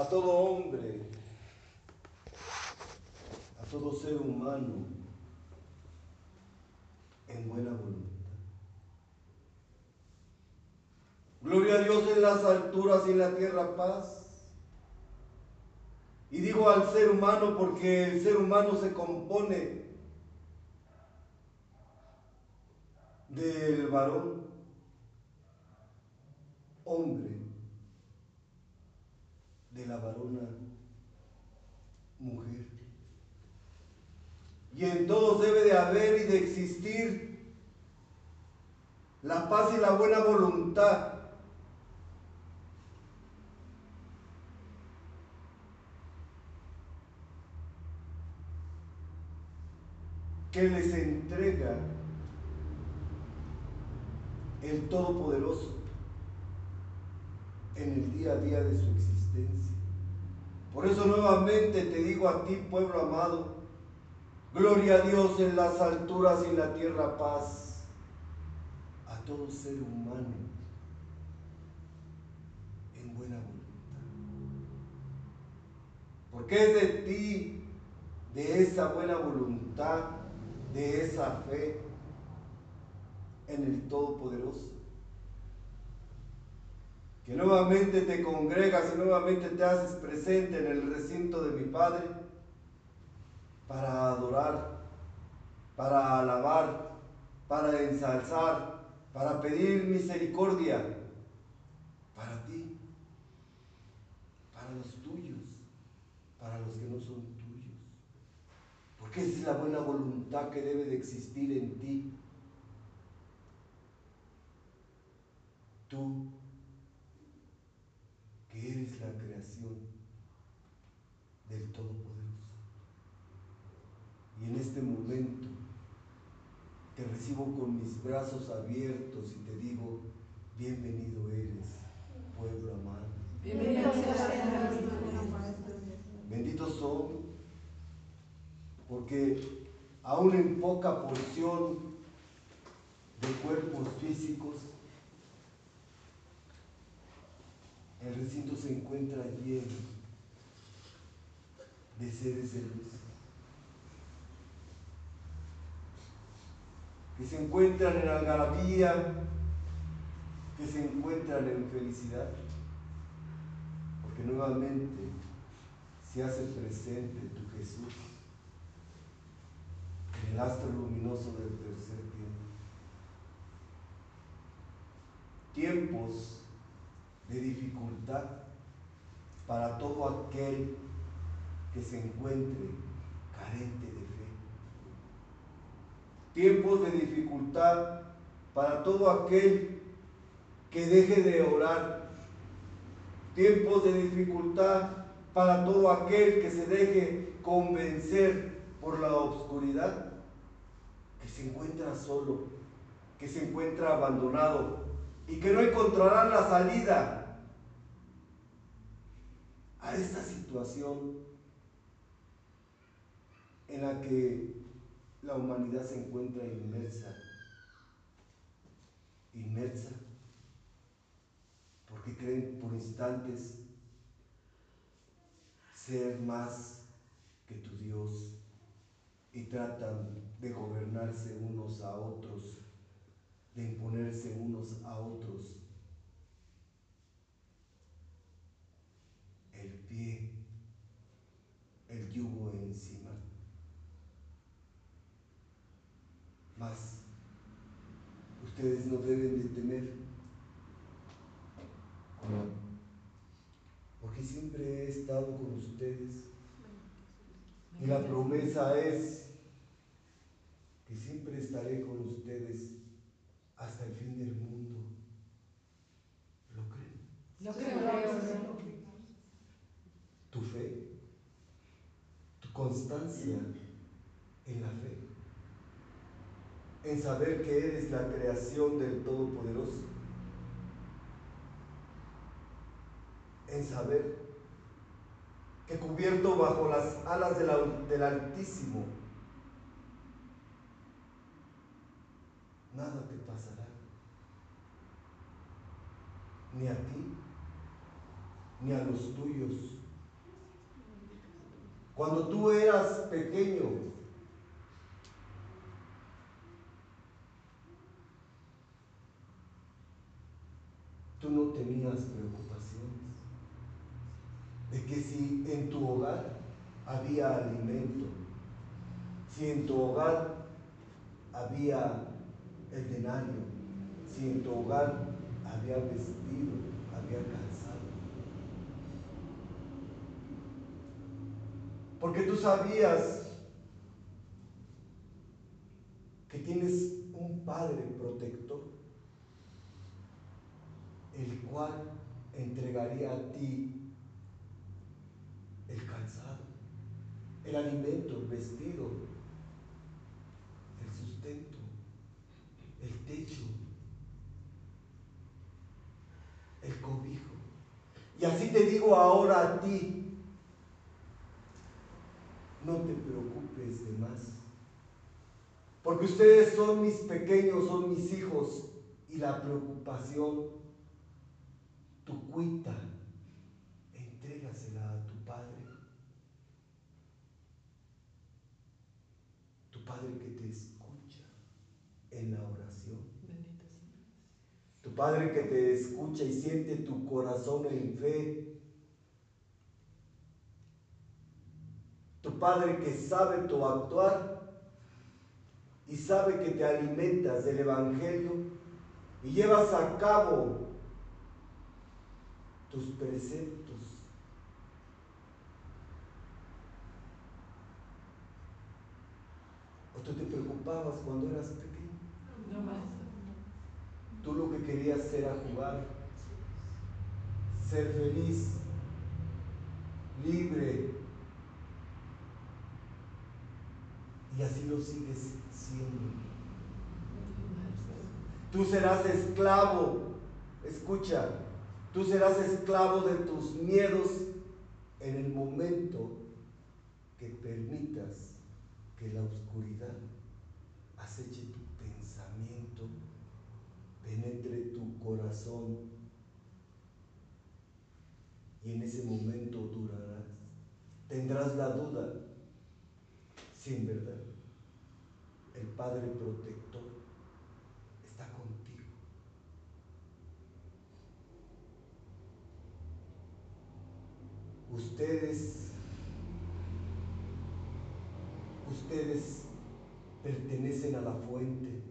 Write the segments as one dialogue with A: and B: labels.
A: a todo hombre, a todo ser humano en buena voluntad. Gloria a Dios en las alturas y en la tierra paz. Y digo al ser humano porque el ser humano se compone del varón, hombre, de la varona, mujer. Y en todos debe de haber y de existir la paz y la buena voluntad. que les entrega el Todopoderoso en el día a día de su existencia. Por eso nuevamente te digo a ti, pueblo amado, gloria a Dios en las alturas y en la tierra paz a todo ser humano en buena voluntad. Porque es de ti, de esa buena voluntad, de esa fe en el Todopoderoso. Que nuevamente te congregas y nuevamente te haces presente en el recinto de mi Padre para adorar, para alabar, para ensalzar, para pedir misericordia para ti, para los tuyos, para los que no son tuyos. Porque esa es la buena voluntad que debe de existir en ti. Tú, que eres la creación del Todopoderoso. Y en este momento te recibo con mis brazos abiertos y te digo, bienvenido eres, pueblo amado. Bienvenido Benditos son, porque aún en poca porción de cuerpos físicos, el recinto se encuentra lleno de seres de luz. Que se encuentran en algarabía, que se encuentran en felicidad, porque nuevamente se hace presente tu Jesús en el astro luminoso del tercer tiempo. Tiempos de dificultad para todo aquel que se encuentre carente de fe. Tiempos de dificultad para todo aquel que deje de orar. Tiempos de dificultad para todo aquel que se deje convencer por la oscuridad, que se encuentra solo, que se encuentra abandonado y que no encontrarán la salida a esta situación en la que la humanidad se encuentra inmersa, inmersa, porque creen por instantes ser más que tu Dios y tratan de gobernarse unos a otros, de imponerse unos a otros el pie, el yugo encima. Mas ustedes no deben de temer, porque siempre he estado con ustedes. Y la promesa es que siempre estaré con ustedes hasta el fin del mundo. ¿Lo creen?
B: Lo creo
A: fe, tu constancia en la fe, en saber que eres la creación del Todopoderoso, en saber que cubierto bajo las alas del Altísimo, nada te pasará, ni a ti, ni a los tuyos Cuando tú eras pequeño, tú no tenías preocupaciones de que si en tu hogar había alimento, si en tu hogar había el denario, si en tu hogar había vestido, había calzado. Porque tú sabías que tienes un Padre protector, el cual entregaría a ti el calzado, el alimento, el vestido, el sustento, el techo, el cobijo. Y así te digo ahora a ti, no te preocupes de más. Porque ustedes son mis pequeños, son mis hijos. Y la preocupación, tu cuita, entrégasela a tu Padre. Tu Padre que te escucha en la oración. Tu Padre que te escucha y siente tu corazón en fe. Tu Padre que sabe tu actuar y sabe que te alimentas del Evangelio y llevas a cabo tus preceptos. ¿O tú te preocupabas cuando eras pequeño? No, más. Tú lo que querías era jugar, ser feliz, libre. Y así lo sigues Tú serás esclavo, escucha, tú serás esclavo de tus miedos en el momento que permitas que la oscuridad aceche tu pensamiento, penetre tu corazón y en ese momento durarás. Tendrás la duda si en verdad el Padre protector está contigo. Ustedes, ustedes pertenecen a la fuente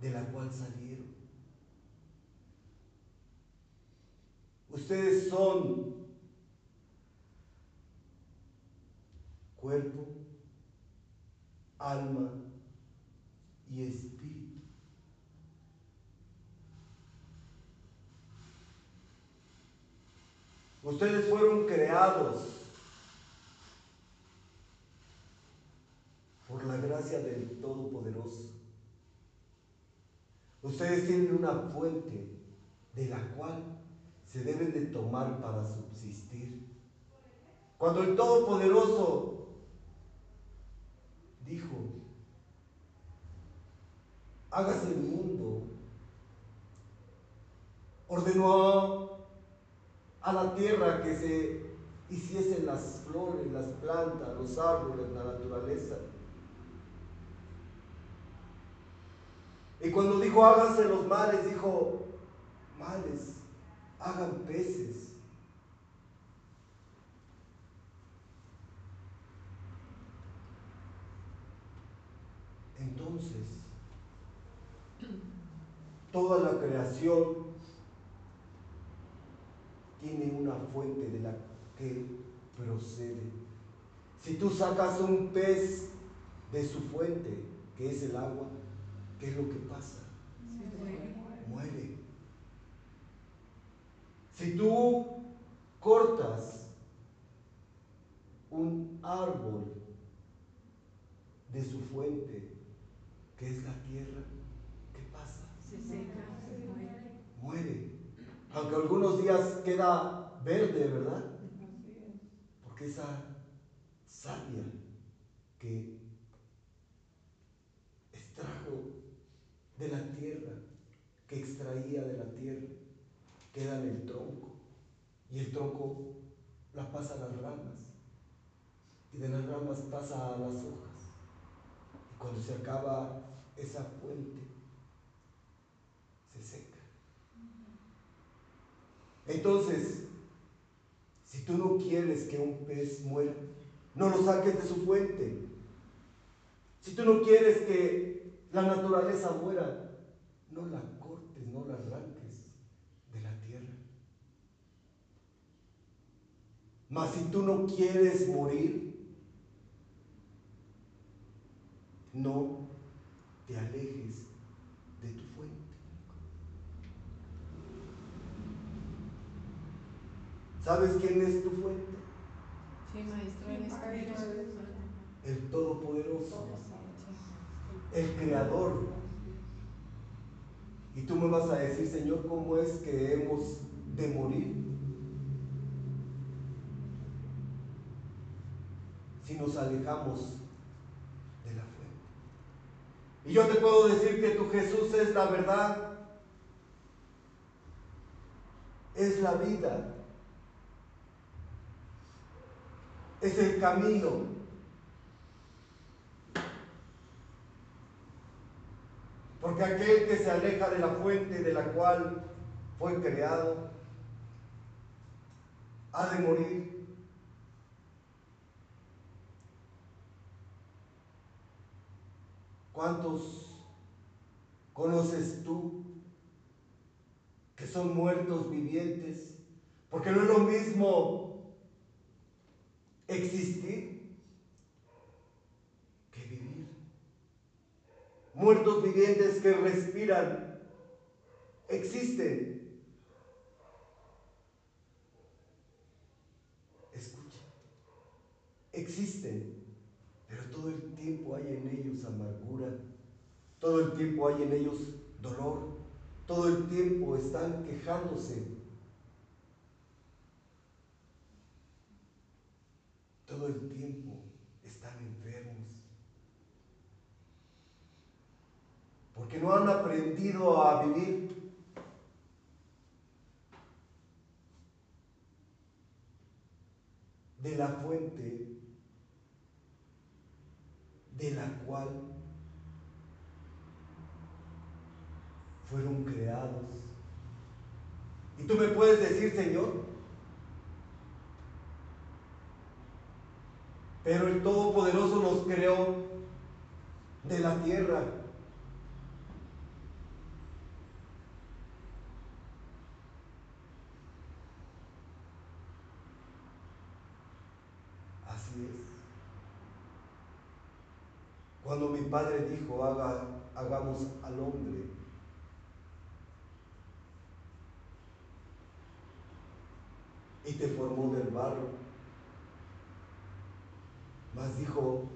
A: de la cual salieron. Ustedes son cuerpo, alma y espíritu. Ustedes fueron creados por la gracia del Todopoderoso. Ustedes tienen una fuente de la cual se deben de tomar para subsistir. Cuando el Todopoderoso dijo, hágase el mundo. Ordenó a la tierra que se hiciesen las flores, las plantas, los árboles, la naturaleza. Y cuando dijo háganse los mares, dijo, males, hagan peces. Entonces, toda la creación tiene una fuente de la que procede. Si tú sacas un pez de su fuente, que es el agua, ¿qué es lo que pasa? Muere. Si tú cortas un árbol de su fuente, ¿Qué es la tierra? ¿Qué pasa? Se seca, se muere. Muere. Aunque algunos días queda verde, ¿verdad? Porque esa savia que extrajo de la tierra, que extraía de la tierra, queda en el tronco. Y el tronco la pasa a las ramas. y de las ramas pasa a las hojas. Cuando se acaba esa fuente, se seca. Entonces, si tú no quieres que un pez muera, no lo saques de su fuente. Si tú no quieres que la naturaleza muera, no la cortes, no la arranques de la tierra. Mas si tú no quieres morir, no te alejes de tu fuente. ¿Sabes quién es tu fuente?
B: Sí, maestro, en este
A: El Todopoderoso, el Creador. Y tú me vas a decir, Señor, ¿cómo es que hemos de morir? Si nos alejamos de la fuente. Y yo te puedo decir que tu Jesús es la verdad, es la vida, es el camino. Porque aquel que se aleja de la fuente de la cual fue creado, ha de morir. ¿Cuántos conoces tú que son muertos vivientes? Porque no es lo mismo existir que vivir. Muertos vivientes que respiran, existen. Escucha, existen, todo el tiempo hay en ellos amargura, todo el tiempo hay en ellos dolor, todo el tiempo están quejándose todo el tiempo están enfermos. Porque no han aprendido a vivir. de la fuente de la cual fueron creados. Y tú me puedes decir, Señor, Pero el Todopoderoso nos creó de la tierra. Así es. Cuando mi padre dijo, Haga, hagamos al hombre, y te formó del barro, mas dijo,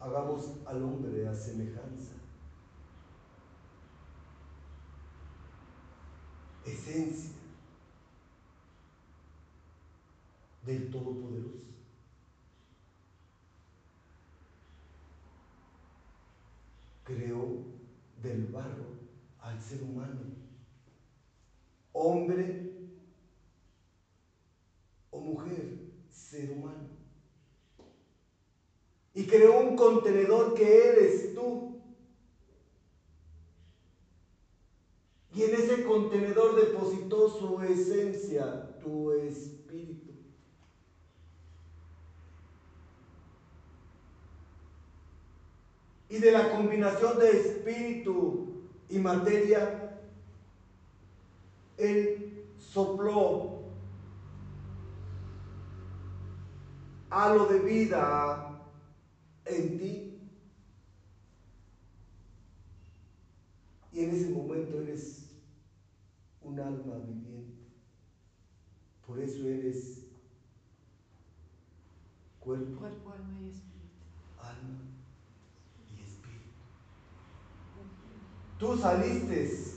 A: hagamos al hombre a semejanza. Esencia del Todopoderoso. Creó del barro al ser humano, hombre o mujer, ser humano y creó un contenedor que eres tú. Y en ese contenedor depositó su esencia, tu espíritu. Y de la combinación de espíritu y materia, Él sopló halo de vida en ti. Y en ese momento eres un alma viviente. Por eso eres cuerpo,
B: cuerpo alma y espíritu.
A: Alma y espíritu. Tú saliste.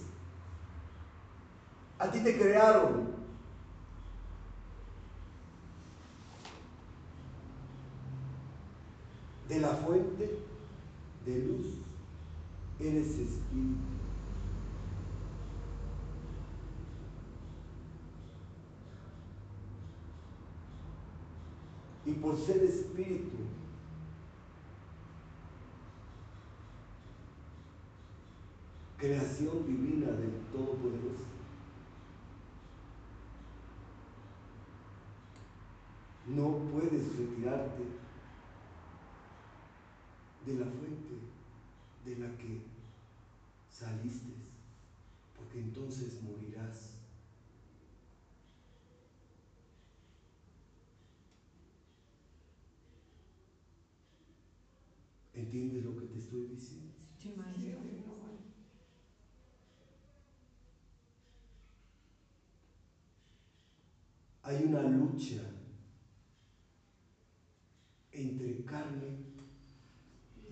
A: A ti te crearon de la fuente de luz eres espíritu. y por ser espíritu, creación divina del Todopoderoso. No puedes retirarte de la fuente de la que saliste, porque entonces morirás. ¿Entiendes lo que te estoy diciendo?
B: Sí, maestro.
A: Hay una lucha entre carne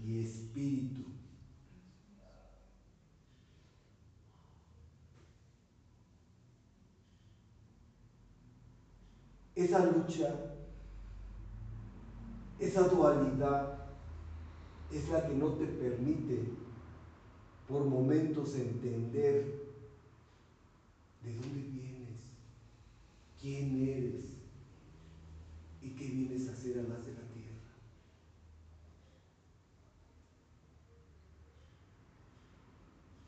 A: y espíritu. Esa lucha, esa dualidad es la que no te permite por momentos entender de dónde vienes, quién eres y qué vienes a hacer a las de la tierra.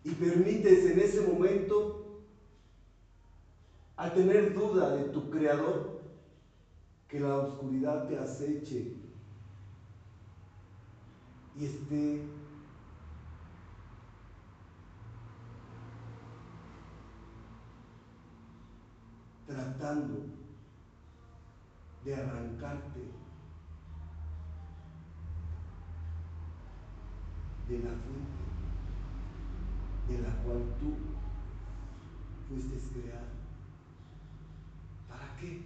A: Y permites en ese momento, al tener duda de tu creador, que la oscuridad te aceche y esté tratando de arrancarte de la fuente de la cual tú fuiste creado. ¿Para qué?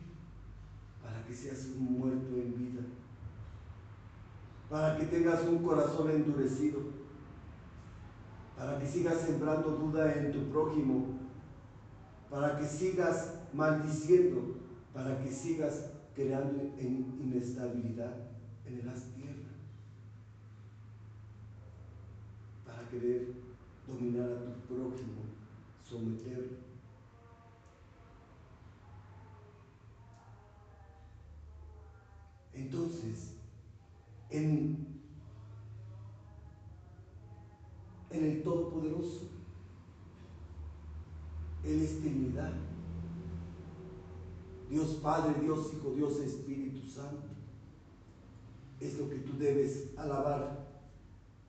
A: Para que seas un muerto en vida para que tengas un corazón endurecido, para que sigas sembrando duda en tu prójimo, para que sigas maldiciendo, para que sigas creando inestabilidad en la tierra, para querer dominar a tu prójimo, someterlo. Entonces, en, en el Todopoderoso. Él es. Dios Padre, Dios Hijo, Dios Espíritu Santo. Es lo que tú debes alabar.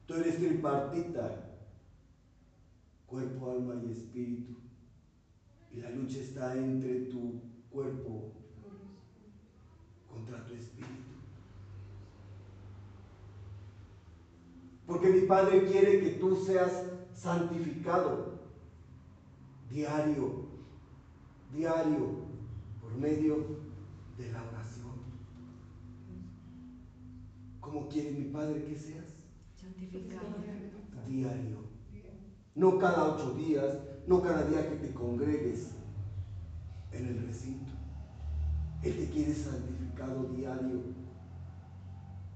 A: Tú eres tripartita, cuerpo, alma y espíritu. Y la lucha está entre tu cuerpo contra tu espíritu. Porque mi Padre quiere que tú seas santificado diario, diario, por medio de la oración. ¿Cómo quiere mi Padre que seas?
B: Santificado.
A: Diario. No cada ocho días, no cada día que te congregues en el recinto. Él te quiere santificado diario.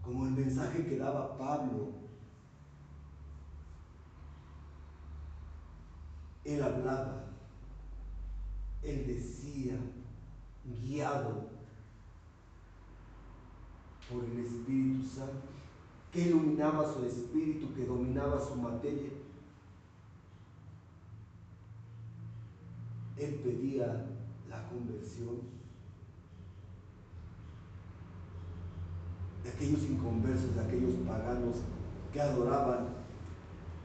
A: Como el mensaje que daba Pablo Él hablaba, Él decía, guiado por el Espíritu Santo, que iluminaba su espíritu, que dominaba su materia. Él pedía la conversión de aquellos inconversos, de aquellos paganos que adoraban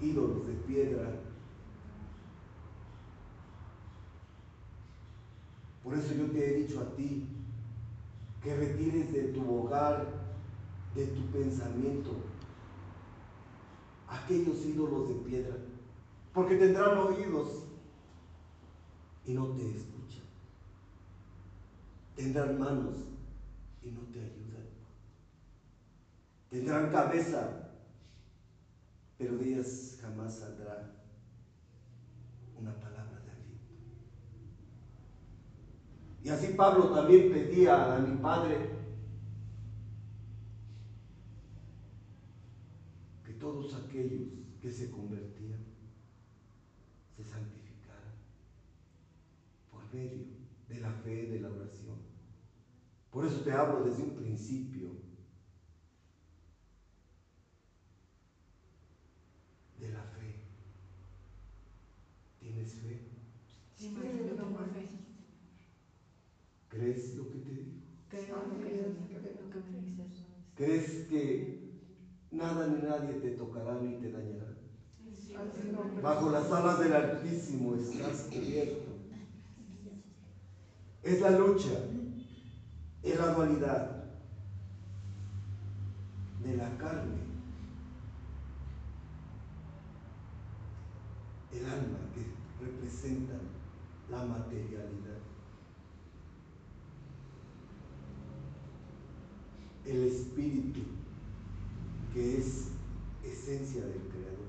A: ídolos de piedra, Por eso yo te he dicho a ti que retires de tu hogar, de tu pensamiento, aquellos ídolos de piedra, porque tendrán oídos y no te escuchan. Tendrán manos y no te ayudan. Tendrán cabeza, pero de ellas jamás saldrá una palabra. Y así Pablo también pedía a mi Padre que todos aquellos que se convertían se santificaran por medio de la fe, de la oración. Por eso te hablo desde un principio de la fe. ¿Tienes fe?
B: Sí, tengo fe.
A: ¿Crees lo que te digo? ¿Crees que nada ni nadie te tocará ni te dañará? Bajo las alas del Altísimo estás cubierto. Es la lucha, es la dualidad de la carne, el alma que representa la materialidad, el espíritu que es esencia del Creador.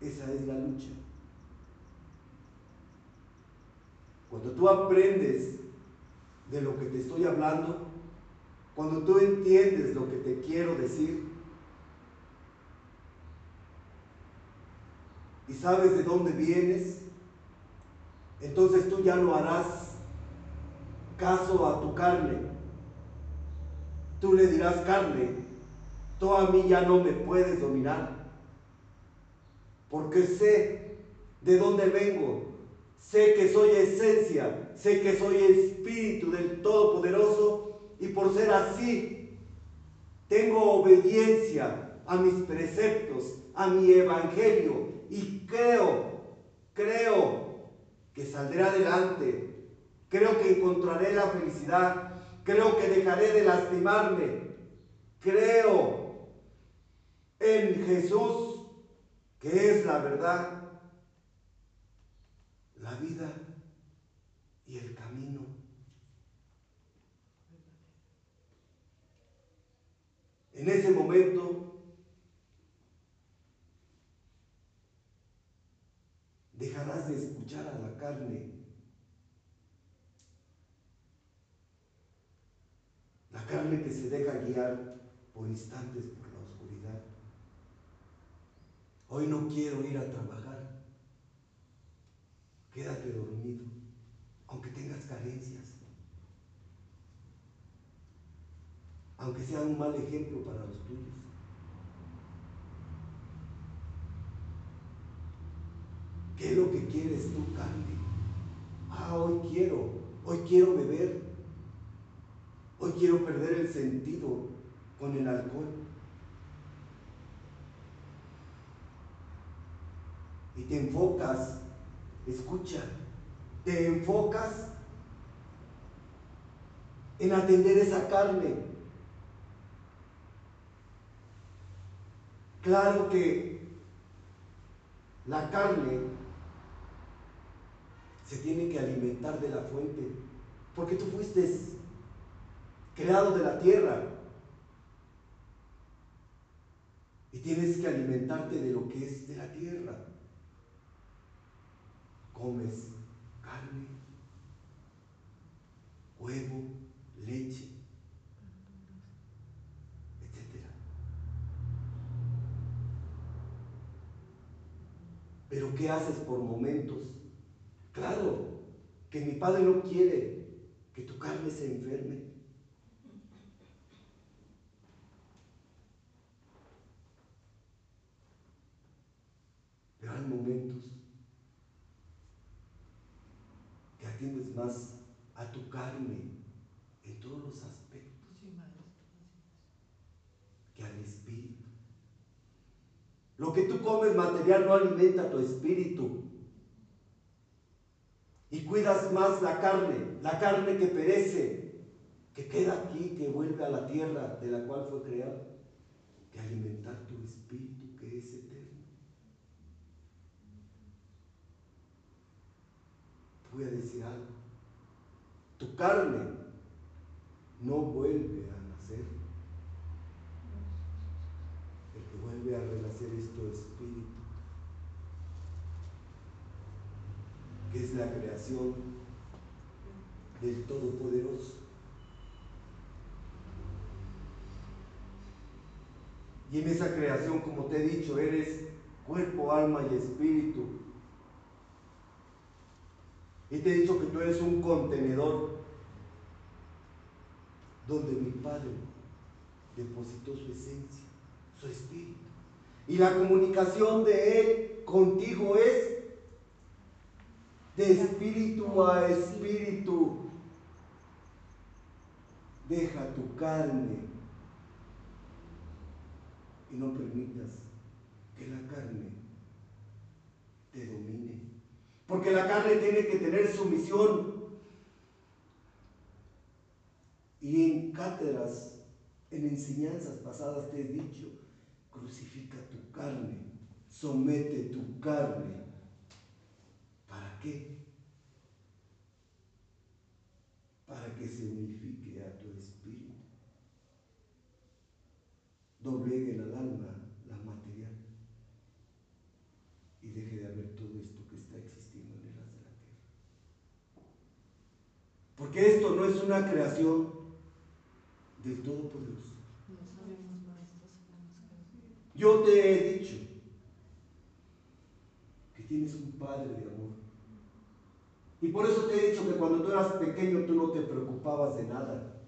A: Esa es la lucha. Cuando tú aprendes de lo que te estoy hablando, cuando tú entiendes lo que te quiero decir y sabes de dónde vienes, entonces tú ya no harás caso a tu carne. Tú le dirás carne, tú a mí ya no me puedes dominar, porque sé de dónde vengo, sé que soy esencia, sé que soy espíritu del Todopoderoso y por ser así, tengo obediencia a mis preceptos, a mi evangelio y creo, creo que saldré adelante, creo que encontraré la felicidad, creo que dejaré de lastimarme, creo en Jesús, que es la verdad, la vida y el camino. En ese momento dejarás de escuchar a la carne. La carne que se deja guiar por instantes por la oscuridad. Hoy no quiero ir a trabajar. Quédate dormido, aunque tengas carencias. Aunque sea un mal ejemplo para los tuyos. ¿Qué es lo que quieres tú, carne? Ah, hoy quiero, hoy quiero beber. Hoy quiero perder el sentido con el alcohol. Y te enfocas, escucha, te enfocas en atender esa carne. Claro que la carne se tiene que alimentar de la fuente, porque tú fuiste creado de la tierra y tienes que alimentarte de lo que es de la tierra. Comes carne, huevo, leche, etc. Pero ¿qué haces por momentos? Claro, que mi padre no quiere que tu carne se enferme. Momentos que atiendes más a tu carne en todos los aspectos que al espíritu. Lo que tú comes material no alimenta tu espíritu. Y cuidas más la carne, la carne que perece, que queda aquí, que vuelve a la tierra de la cual fue creado, que alimentar tu espíritu que es eterno. Te voy a decir algo. Tu carne no vuelve a nacer. El que vuelve a renacer es tu espíritu, que es la creación del Todopoderoso. Y en esa creación, como te he dicho, eres cuerpo, alma y espíritu. Y te he dicho que tú eres un contenedor donde mi Padre depositó su esencia, su espíritu. Y la comunicación de Él contigo es de espíritu a espíritu. Deja tu carne y no permitas que la carne te domine. Porque la carne tiene que tener sumisión. Y en cátedras, en enseñanzas pasadas te he dicho, crucifica tu carne, somete tu carne. ¿Para qué? Para que se unifique a tu espíritu. Dobleguen al alma la material y deje de haber todo esto que está existiendo en el haz de la tierra. Porque esto no es una creación del Todopoderoso.
B: No
A: Yo te he dicho que tienes un Padre de amor. Y por eso te he dicho que cuando tú eras pequeño tú no te preocupabas de nada.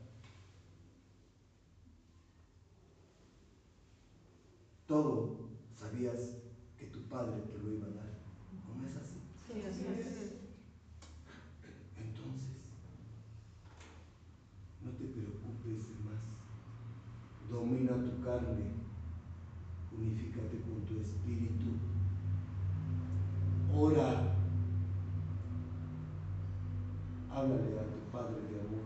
A: Todo sabías que tu Padre te lo iba a dar. ¿Cómo es así?
B: Sí, así es.
A: Entonces, no te preocupes de más. Domina tu carne. Unifícate con tu espíritu. Ora. Háblale a tu Padre de amor.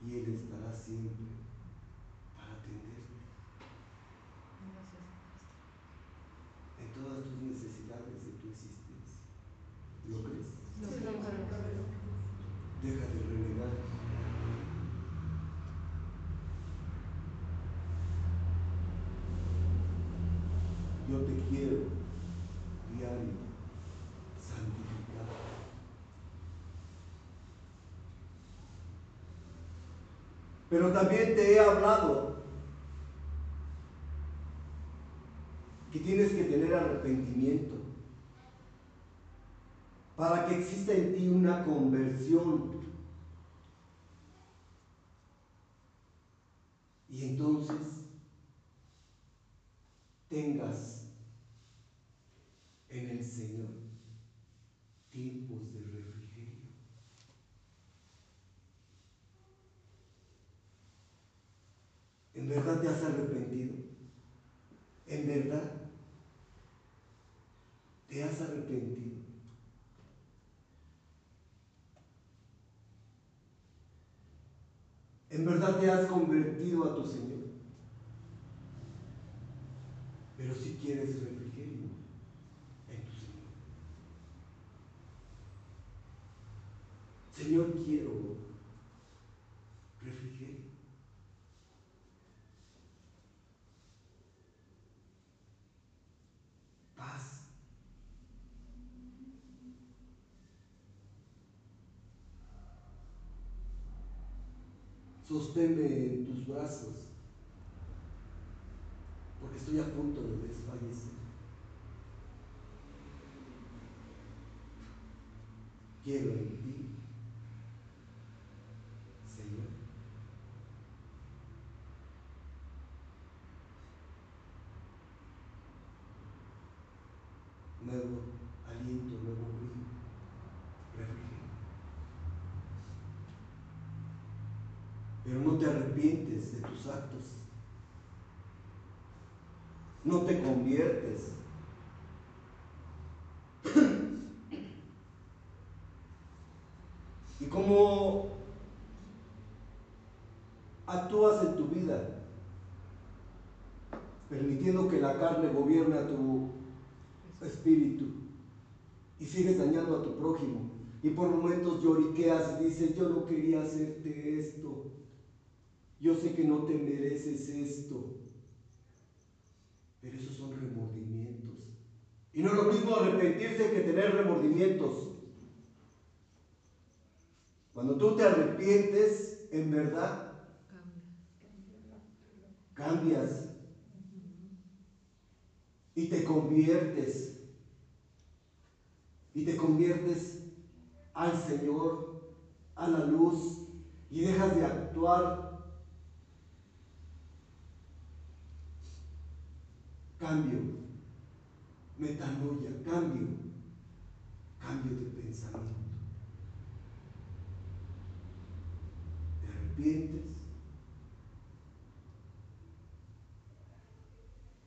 A: Y Él estará siempre para atenderte
B: Gracias,
A: en todas tus necesidades de tu existencia. ¿Lo crees?
B: maestro. Lo creo,
A: Deja de renegar. Yo te quiero diario santificar. Pero también te he hablado que tienes que tener arrepentimiento para que exista en ti una conversión. Y entonces tengas en el Señor tiempos de refrigerio. ¿En verdad te has arrepentido? ¿En verdad te has arrepentido? ¿En verdad te has convertido a tu Señor? Pero si quieres refrigerio en tu Señor. Señor, quiero refrigerio. Paz. Sosténme en tus brazos, porque estoy a punto de desfallecer. Quiero en ti, Señor. Nuevo aliento, nuevo brillo, refrigerio. pero no te de tus actos. No te conviertes. ¿Y cómo actúas en tu vida? Permitiendo que la carne gobierne a tu espíritu y sigues dañando a tu prójimo. Y por momentos lloriqueas y dices, yo no quería hacerte esto yo sé que no te mereces esto. Pero esos son remordimientos. Y no es lo mismo arrepentirse que tener remordimientos. Cuando tú te arrepientes, en verdad, cambias y te conviertes. Y te conviertes al Señor, a la luz, y dejas de actuar Cambio. Metanoia, cambio. Cambio de pensamiento. Te arrepientes.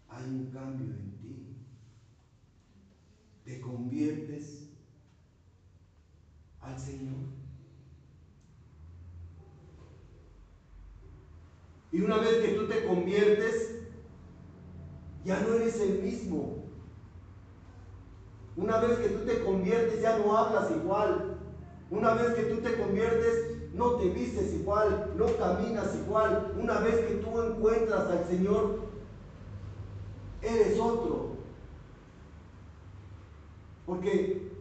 A: Hay un cambio en ti. Te conviertes al Señor. Y una vez que tú te conviertes, ya no eres el mismo. Una vez que tú te conviertes, ya no hablas igual. Una vez que tú te conviertes, no te vistes igual, no caminas igual. Una vez que tú encuentras al Señor, eres otro. Porque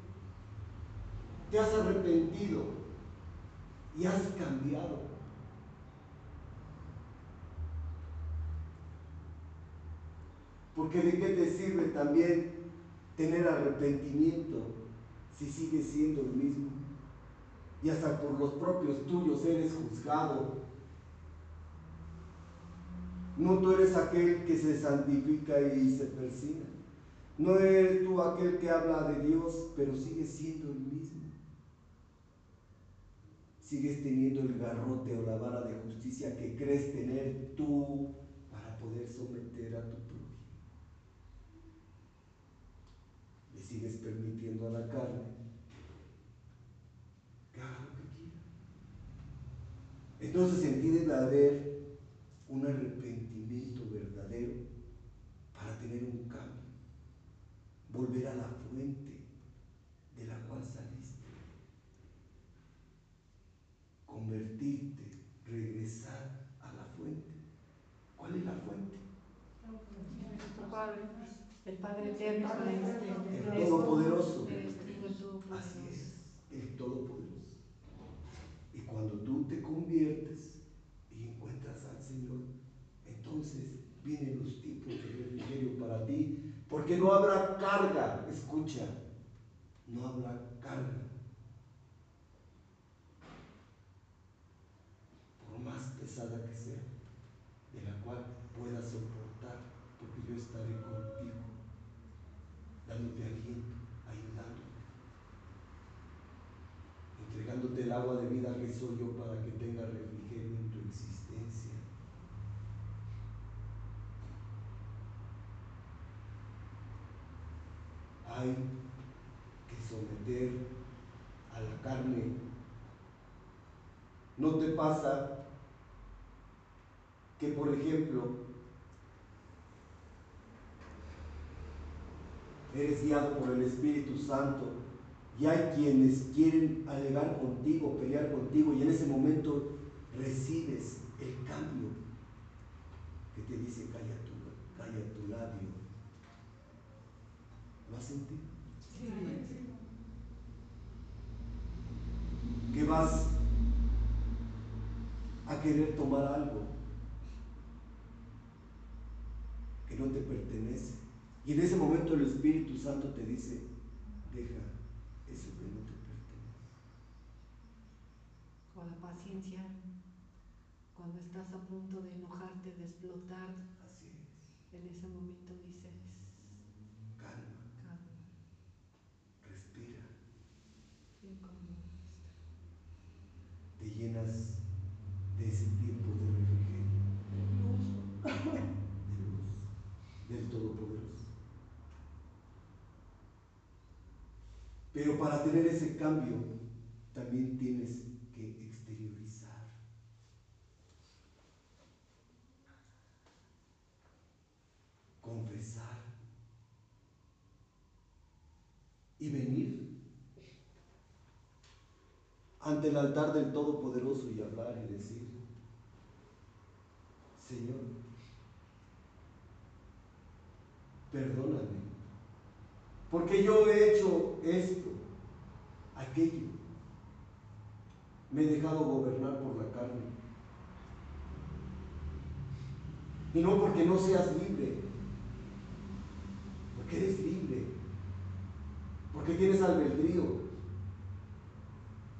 A: te has arrepentido y has cambiado. Porque de qué te sirve también tener arrepentimiento si sigues siendo el mismo. Y hasta por los propios tuyos eres juzgado. No tú eres aquel que se santifica y se persina. No eres tú aquel que habla de Dios, pero sigues siendo el mismo. Sigues teniendo el garrote o la vara de justicia que crees tener tú para poder someter a tu sigues permitiendo a la carne que haga lo que quiera. Entonces empieza a haber un arrepentimiento verdadero para tener un cambio, volver a la fuente de la cual saliste, convertirte, regresar a la fuente. ¿Cuál es la fuente?
B: Padre el Padre eterno,
A: el Todopoderoso. Así es, el Todopoderoso. Y cuando tú te conviertes y encuentras al Señor, entonces vienen los tipos de refrigerio para ti, porque no habrá carga, escucha, no habrá carga soy yo para que tenga refrigerio en tu existencia. Hay que someter a la carne. ¿No te pasa que, por ejemplo, eres guiado por el Espíritu Santo y hay quienes quieren alegar contigo, pelear contigo, y en ese momento recibes el cambio que te dice calla tu, calla tu labio. ¿Lo has sentido? Sí. Que vas a querer tomar algo que no te pertenece. Y en ese momento el Espíritu Santo te dice, deja ese ya no te pertenece.
B: Con la paciencia, cuando estás a punto de enojarte, de explotar,
A: Así es.
B: en ese momento dices,
A: calma,
B: calma.
A: respira. Te llenas Pero para tener ese cambio, también tienes que exteriorizar. Confesar. Y venir ante el altar del Todopoderoso y hablar y decir, Señor, perdóname porque yo he hecho esto, aquello. Me he dejado gobernar por la carne. Y no porque no seas libre, porque eres libre, porque tienes albedrío,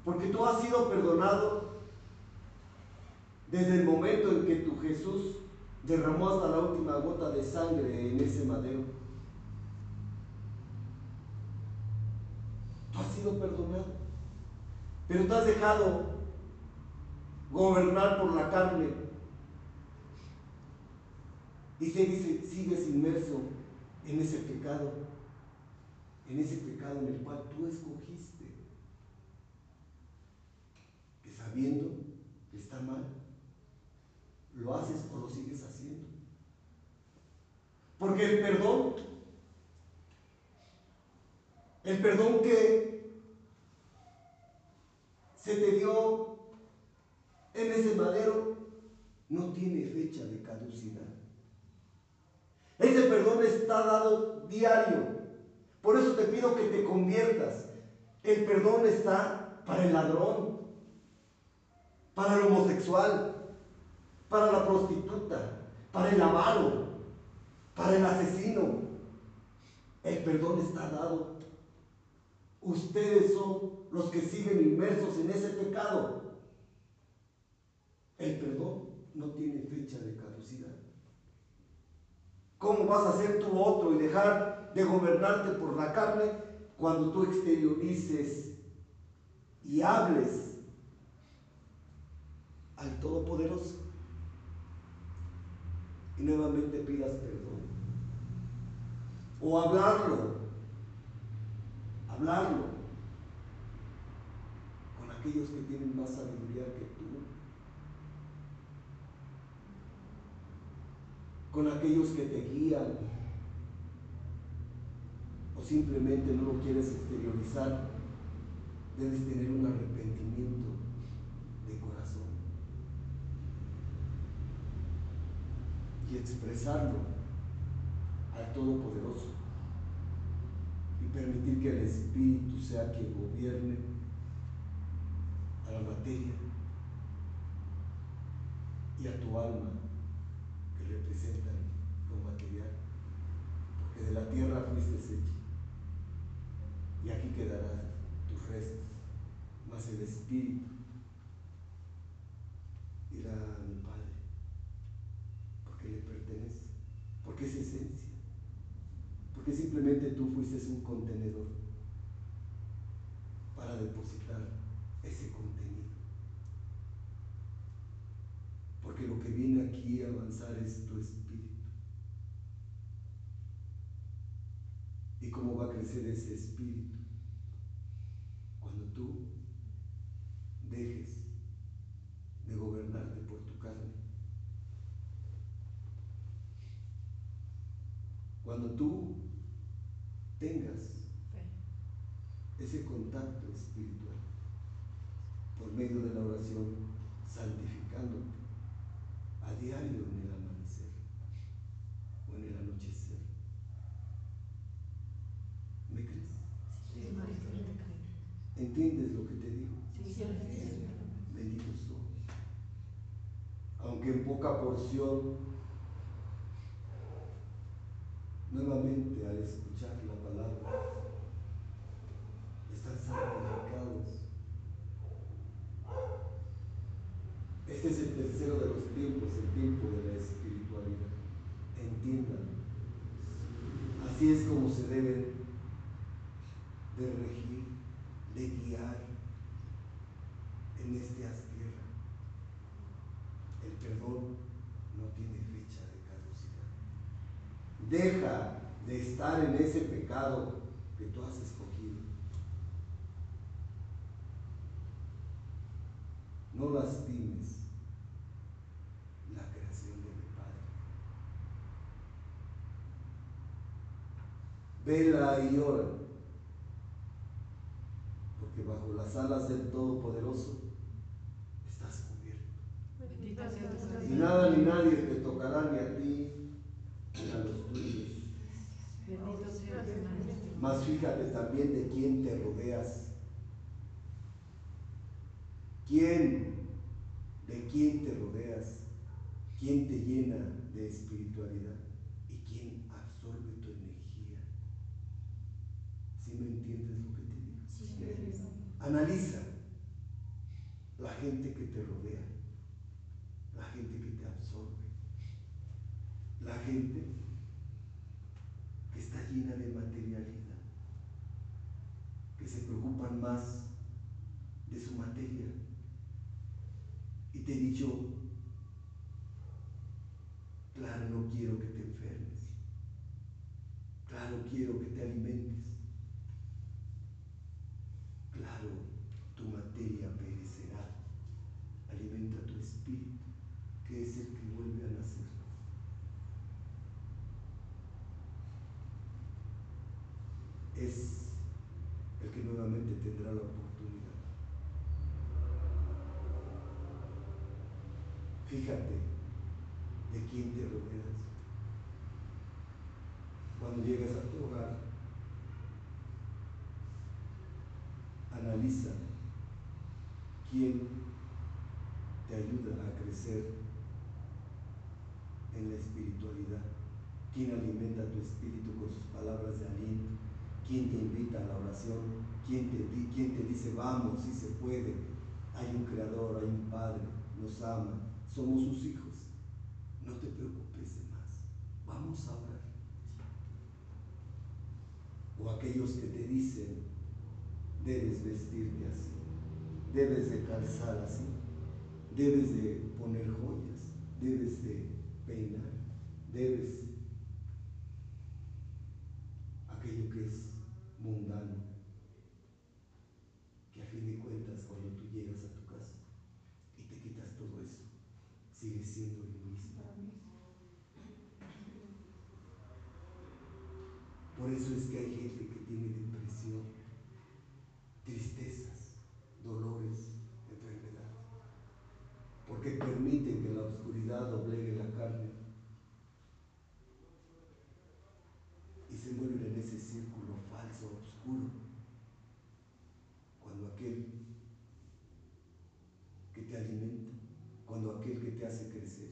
A: porque tú has sido perdonado desde el momento en que tu Jesús derramó hasta la última gota de sangre en ese madero. Has sido perdonado, pero te has dejado gobernar por la carne y sigues inmerso en ese pecado, en ese pecado en el cual tú escogiste, que sabiendo que está mal, lo haces o lo sigues haciendo. Porque el perdón, el perdón que se te dio en ese madero, no tiene fecha de caducidad. Ese perdón está dado diario. Por eso te pido que te conviertas. El perdón está para el ladrón, para el homosexual, para la prostituta, para el avaro, para el asesino. El perdón está dado. Ustedes son los que siguen inmersos en ese pecado. El perdón no tiene fecha de caducidad. ¿Cómo vas a ser tú otro y dejar de gobernarte por la carne cuando tú exteriorices y hables al Todopoderoso? Y nuevamente pidas perdón. O hablarlo. Hablarlo con aquellos que tienen más sabiduría que tú. con aquellos que te guían o simplemente no lo quieres exteriorizar, debes tener un arrepentimiento de corazón y expresarlo al Todopoderoso permitir que el Espíritu sea quien gobierne a la materia y a tu alma representan lo material, porque de la tierra fuiste hecho y aquí quedarán tus restos, más el espíritu irá a mi Padre, porque le pertenece, porque es esencia, porque simplemente tú fuiste un contenedor para depositar ese contenido. porque lo que viene aquí a avanzar es tu espíritu. ¿Y cómo va a crecer ese espíritu? Cuando tú dejes de gobernarte por tu carne. Cuando tú tengas ese contacto espiritual por medio de la oración, santificándote a diario en el amanecer o en el anochecer. ¿Me crees? ¿Entiendes lo que te digo? Bendito soy. Aunque en poca porción, nuevamente al la palabra, están santificados Este es el tercero de los tiempos, el tiempo de la espiritualidad. Entiendan. Así es como se deben de regir, de guiar en este tierra. El perdón no tiene fecha de caducidad. Deja de estar en ese pecado que tú has escogido. No lastimes vela y ora, porque bajo las alas del Todopoderoso estás cubierto. Y nada ni nadie te tocará ni a ti ni a los tuyos. Mas fíjate también de quién te rodeas. ¿Quién? ¿De quién te rodeas? ¿Quién te llena de espiritualidad? ¿Y quién absorbe tu energía? ¿Sí me entiendes lo que te digo? Analiza gente que te rodea, la gente que te absorbe, la gente que está llena de materialidad, que se preocupan más de su materia. Y te he dicho, claro, no quiero que te enfermes, claro, quiero que te alimentes, claro, tu materia perecerá, alimenta tu espíritu, que es el que vuelve a nacer. Es el que nuevamente tendrá la oportunidad. Fíjate de quién te rodeas. Cuando llegas a tu hogar, analiza quién te ayuda a crecer en la espiritualidad, quién alimenta tu espíritu con sus palabras de aliento, quién te invita a la oración, quién te, te dice vamos, si se puede, hay un creador, hay un padre, nos ama, somos sus hijos, no te preocupes de más, vamos a orar. O aquellos que te dicen, debes vestirte así, debes de calzar así, debes de poner joyas, debes de peinar, debes aquello que es mundano, que a fin de cuentas cuando tú llegas a tu casa y te quitas todo eso, sigue siendo el mismo. Por eso es que hay gente que tiene depresión, tristezas, dolores, enfermedades, porque permiten que la oscuridad doblegue la carne y se vuelven en ese círculo falso, oscuro, cuando aquel que te alimenta, cuando aquel que te hace crecer,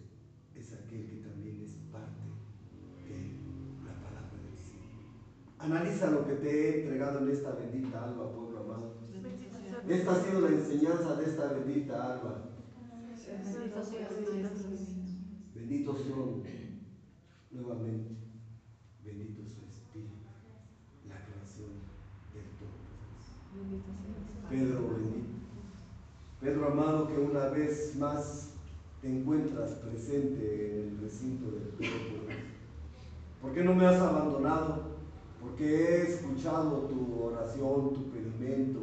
A: es aquel que también es parte de la palabra del cielo. Analiza lo que te he entregado en esta bendita alba, pueblo amado. Esta ha sido la enseñanza de esta bendita alba.
B: Bendito
A: son nuevamente, bendito su espíritu, la creación del Todopoderoso. Pedro bendito. Pedro amado, que una vez más te encuentras presente en el recinto del Todopoderoso. ¿Por qué no me has abandonado? Porque he escuchado tu oración, tu pedimento,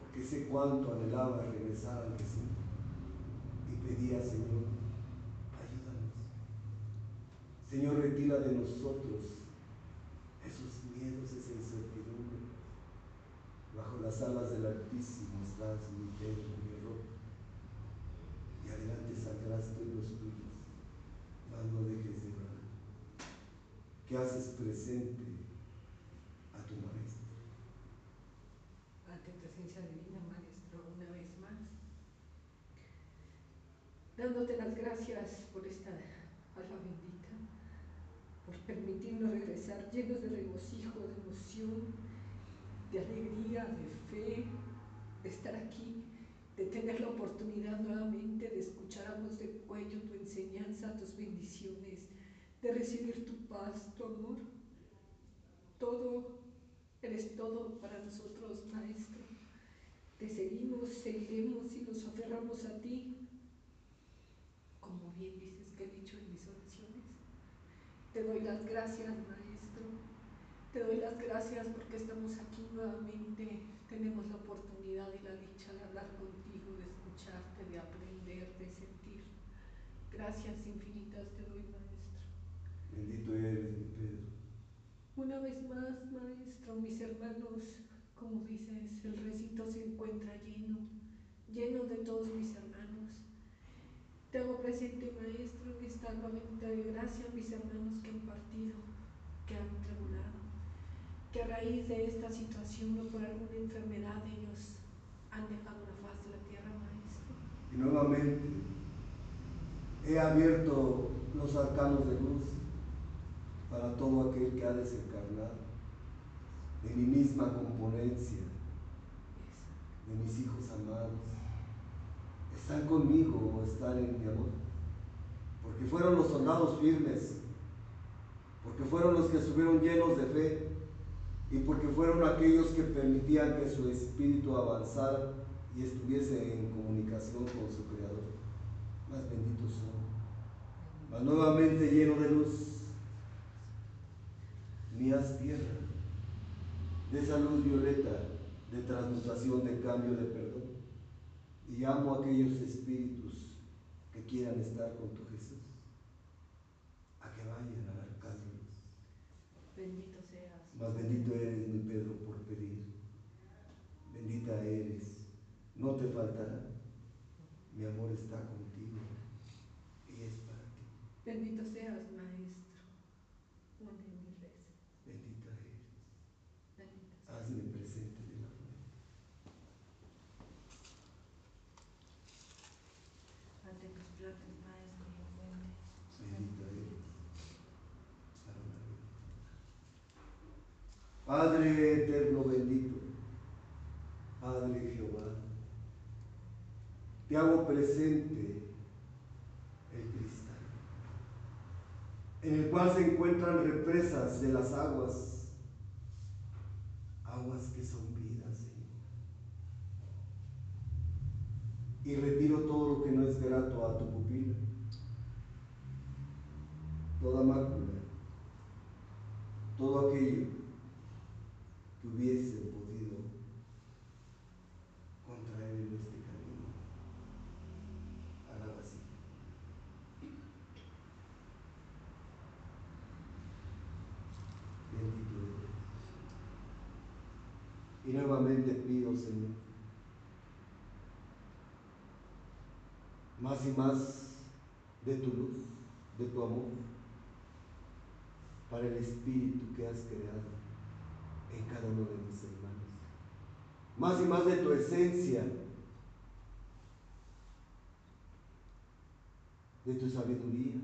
A: porque sé cuánto anhelaba regresar al recinto. Y pedía, Señor, ayúdanos. Señor, retira de nosotros esos miedos, esa incertidumbre. Bajo las alas del Altísimo estás mi Pedro, mi roca. Y adelante y los tuyos, mas dejes de orar. ¿Qué haces presente a tu maestro?
C: ante presencia divina, Maestro, una vez más. Dándote las gracias por esta alma bendita, por permitirnos regresar llenos de regocijo, de emoción, de alegría, de fe, de estar aquí, de tener la oportunidad nuevamente de escuchar a voz de cuello tu enseñanza, tus bendiciones, de recibir tu paz, tu amor. Todo, eres todo para nosotros, Maestro. Te seguimos, seguiremos y nos aferramos a ti, como bien dices que he dicho en mis oraciones. Te doy las gracias, Maestro. Te doy las gracias porque estamos aquí nuevamente. Tenemos la oportunidad y la dicha de hablar contigo, de escucharte, de aprender, de sentir. Gracias infinitas te doy.
A: Bendito eres, mi Pedro.
C: Una vez más, Maestro, mis hermanos, como dices, el recinto se encuentra lleno, lleno de todos mis hermanos. Te hago presente, Maestro, en esta alma bendita de gracia, mis hermanos que han partido, que han tribulado, que a raíz de esta situación o por alguna enfermedad ellos han dejado la faz de la tierra, Maestro.
A: Y nuevamente he abierto los arcanos de luz para todo aquel que ha desencarnado, de mi misma componencia, de mis hijos amados, están conmigo o están en mi amor. Porque fueron los soldados firmes, porque fueron los que estuvieron llenos de fe y porque fueron aquellos que permitían que su espíritu avanzara y estuviese en comunicación con su Creador. Más benditos son. Más nuevamente lleno de luz, mías tierra, de esa luz violeta, de transmutación, de cambio, de perdón. Y amo a aquellos espíritus que quieran estar con tu Jesús, a que vayan a alcanzarlos.
B: Bendito seas.
A: Más bendito eres, mi Pedro, por pedir. Bendita eres. No te faltará. Mi amor está contigo y es para ti.
C: Bendito seas, Maestro. Une mi reza.
A: Bendita eres.
C: Bendito seas.
A: Hazme presente de la fuente.
B: Ante tus platos, Maestro y fuente.
A: Bendita eres. Padre eterno bendito, Padre Jehová, te hago presente el cristal, en el cual se encuentran represas de las aguas, aguas que son vida, Señor. Y retiro todo lo que no es grato a tu pupila, toda mácula, todo aquello que hubiese podido contraer en este camino a la vacía. Bendito eres. Y nuevamente pido, Señor, más y más de tu luz, de tu amor, para el espíritu que has creado cada uno de mis hermanos. Más y más de tu esencia, de tu sabiduría,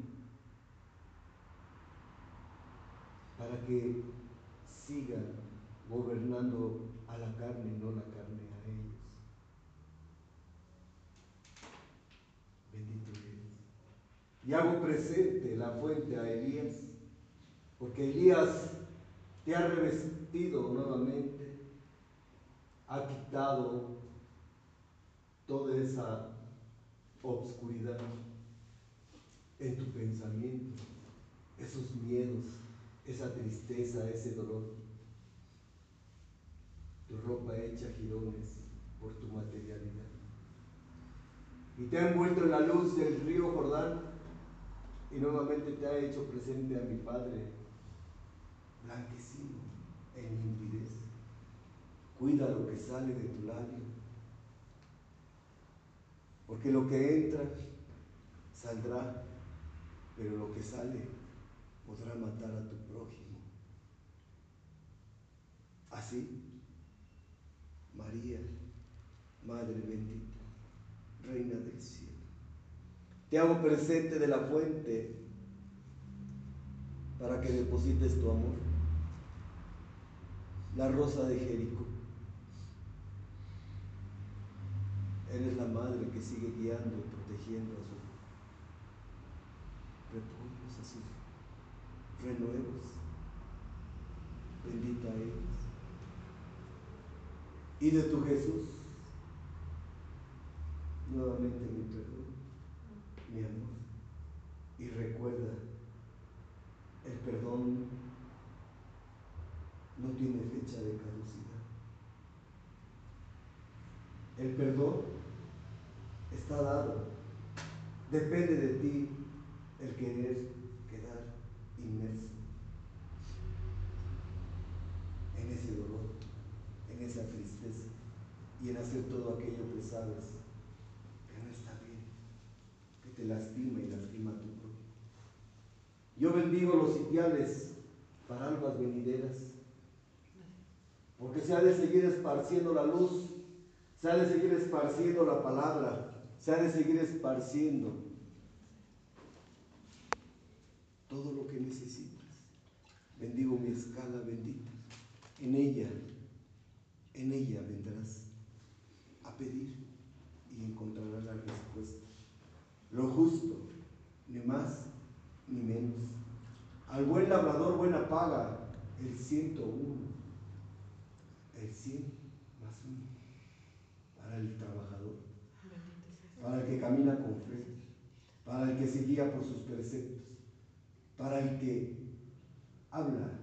A: para que siga gobernando a la carne no la carne a ellos. Bendito eres. Y hago presente la fuente a Elías, porque Elías te ha revestido nuevamente, ha quitado toda esa obscuridad en tu pensamiento, esos miedos, esa tristeza, ese dolor. Tu ropa hecha jirones por tu materialidad. Y te ha envuelto en la luz del río Jordán y nuevamente te ha hecho presente a mi Padre blanquecino en limpidez. Cuida lo que sale de tu labio, porque lo que entra saldrá, pero lo que sale podrá matar a tu prójimo. Así, María, Madre bendita, Reina del cielo, te hago presente de la fuente para que deposites tu amor. La rosa de Jericó. Eres la madre que sigue guiando y protegiendo a sus repollos, a sus renuevos. Bendita eres. Y de tu Jesús, nuevamente mi perdón, mi amor. Y recuerda, el perdón no tiene fecha de caducidad. El perdón está dado. Depende de ti el querer quedar inmerso en ese dolor, en esa tristeza y en hacer todo aquello que sabes que no está bien, que te lastima y lastima a tu propio. Yo bendigo los sitiales para albas venideras, porque se ha de seguir esparciendo la luz, se ha de seguir esparciendo la palabra, se ha de seguir esparciendo todo lo que necesitas. Bendigo mi escala bendita. En ella, en ella vendrás a pedir y encontrarás la respuesta. Lo justo, ni más ni menos. Al buen labrador buena paga, el 101 el más uno para el trabajador, para el que camina con fe, para el que se guía por sus preceptos, para el que habla,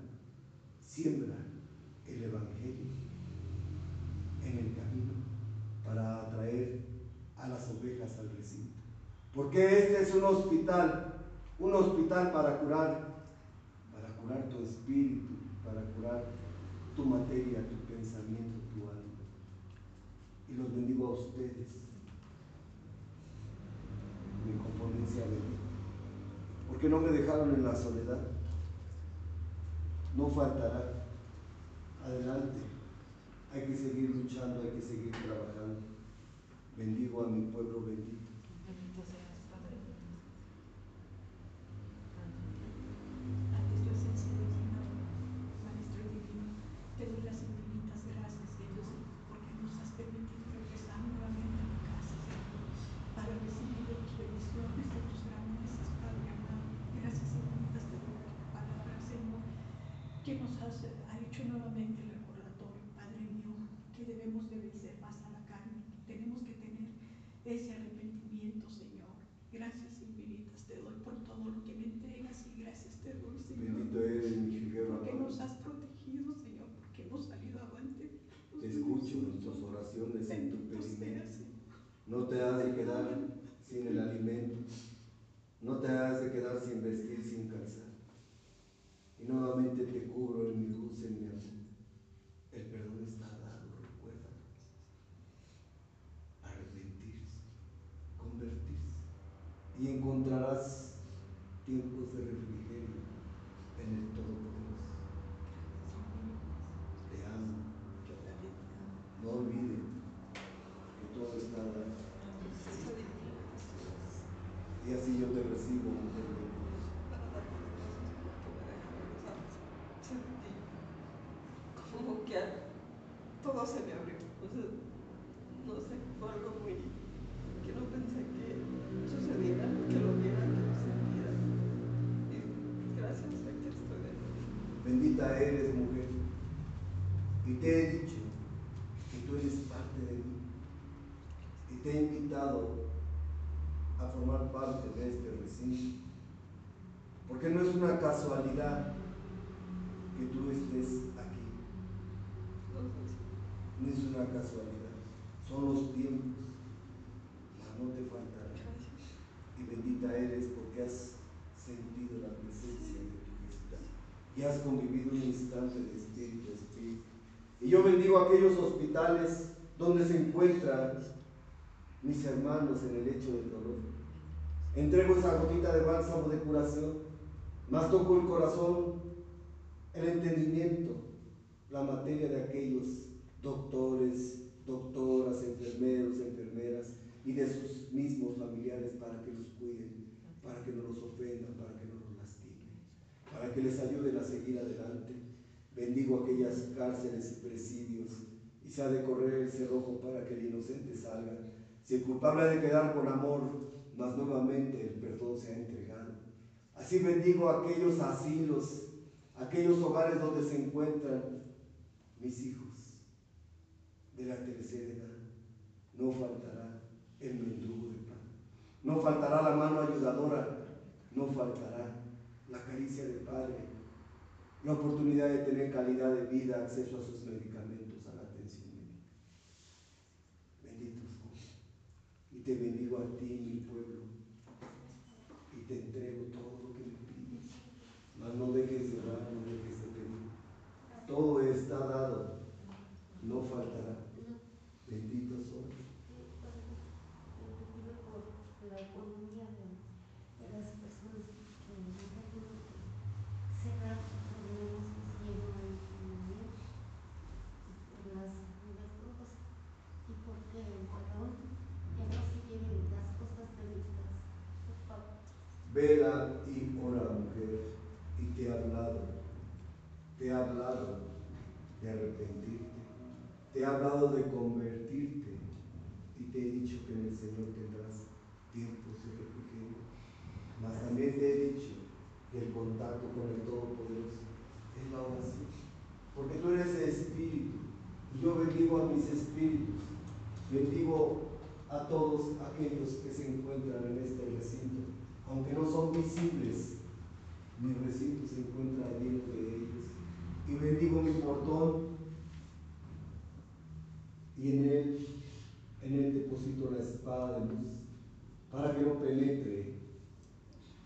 A: siembra el Evangelio en el camino para atraer a las ovejas al recinto. Porque este es un hospital, un hospital para curar, para curar tu espíritu, para curar tu materia, tu pensamiento, tu alma. Y los bendigo a ustedes. Mi componencia bendita. Porque no me dejaron en la soledad. No faltará. Adelante. Hay que seguir luchando, hay que seguir trabajando. Bendigo a mi pueblo bendito. él instante distinto es
D: ti.
A: Y yo bendigo aquellos hospitales donde se encuentran mis hermanos en el hecho del dolor. Entrego esa gotita de bálsamo de curación, más toco el corazón aquellos asilos, aquellos hogares donde se encuentran mis hijos de la tercera edad. No faltará el mendigo de pan, no faltará la mano ayudadora, no faltará la caricia del Padre, la oportunidad de tener calidad de vida, acceso a sus medicamentos, a la atención médica. Bendito Dios. Y te bendigo a ti, mi pueblo no dejes de orar, no dejes de pedir. Todo está dado, no faltará. hablado de arrepentirte, te ha hablado de convertirte y te he dicho que en el Señor tendrás tiempos de refrigerio. Mas también te he dicho que el contacto con el Todopoderoso es la oración. Porque tú eres el espíritu y yo bendigo a mis espíritus, bendigo a todos aquellos que se encuentran en este recinto, aunque no son visibles, mi recinto se encuentra dentro de ellos. Y bendigo mi portón. Y en él, en él deposito la espada de luz para que no penetre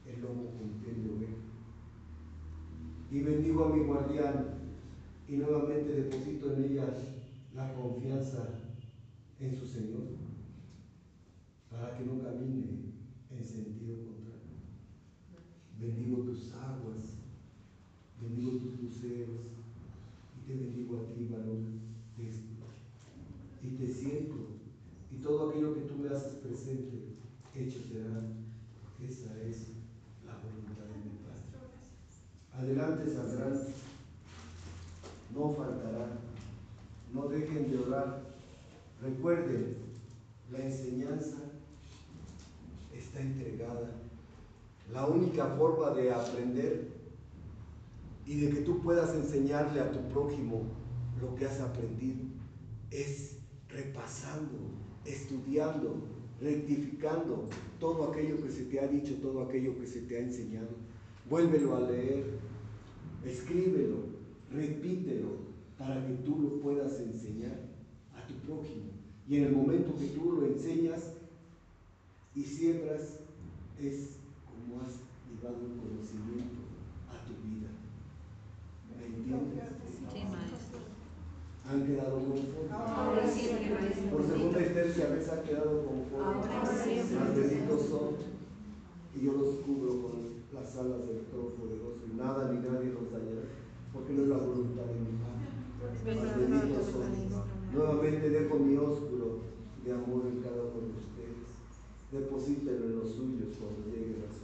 A: el lomo con piel de. Y bendigo a mi guardián y nuevamente deposito en ella la confianza en su Señor para que no camine en sentido contrario. Bendigo tus aguas, bendigo tus luceros te bendigo a ti, varón de Y te siento y todo aquello que tú me haces presente, hecho será, esa es la voluntad de mi Padre. Adelante saldrán, no faltarán, no dejen de orar. Recuerden, la enseñanza está entregada. La única forma de aprender y de que tú puedas enseñarle a tu prójimo lo que has aprendido es repasando, estudiando, rectificando todo aquello que se te ha dicho, todo aquello que se te ha enseñado. Vuélvelo a leer, escríbelo, repítelo para que tú lo puedas enseñar a tu prójimo. Y en el momento que tú lo enseñas y siembras, es como has llevado un conocimiento a tu vida. ¿Me entiendes?
B: Sí, maestro.
A: ¿Han quedado conformes?
B: Ahora sí, maestro.
A: Por segunda y tercera vez han quedado conformes.
B: Ahora sí.
A: Más benditos son. Y yo los cubro con las alas del Todopoderoso. Y nada ni nadie los dañará. Porque no es la voluntad de mi Padre. Más benditos son. Nuevamente dejo mi ósculo de amor en cada uno de ustedes. Deposítenlo en los suyos cuando lleguen a su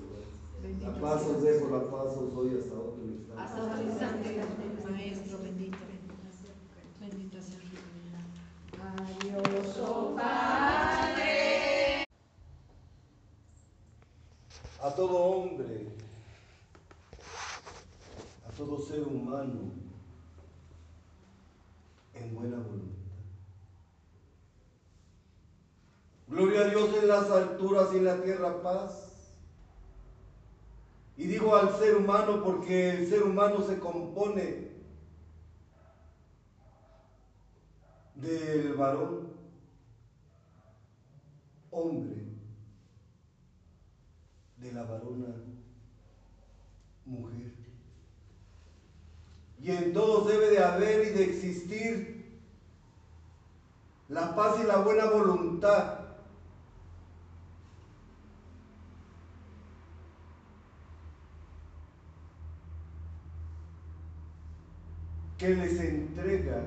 A: La paz os dejo, la paz os doy hasta otro instante.
B: Hasta otro instante, maestro bendito. Bendito sea tu
C: Adiós, oh
A: a todo hombre, a todo ser humano en buena voluntad. Gloria a Dios en las alturas y en la tierra paz. Y digo al ser humano porque el ser humano se compone del varón, hombre, de la varona, mujer. Y en todos debe de haber y de existir la paz y la buena voluntad. Que les entrega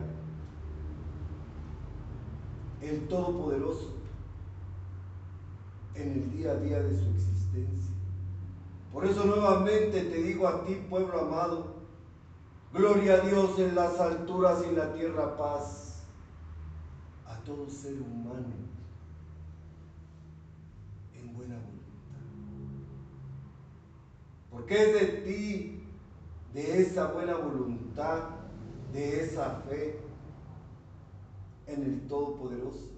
A: el Todopoderoso en el día a día de su existencia. Por eso nuevamente te digo a ti, pueblo amado, gloria a Dios en las alturas y en la tierra paz a todo ser humano en buena voluntad. Porque es de ti, de esa buena voluntad, de esa fe en el Todopoderoso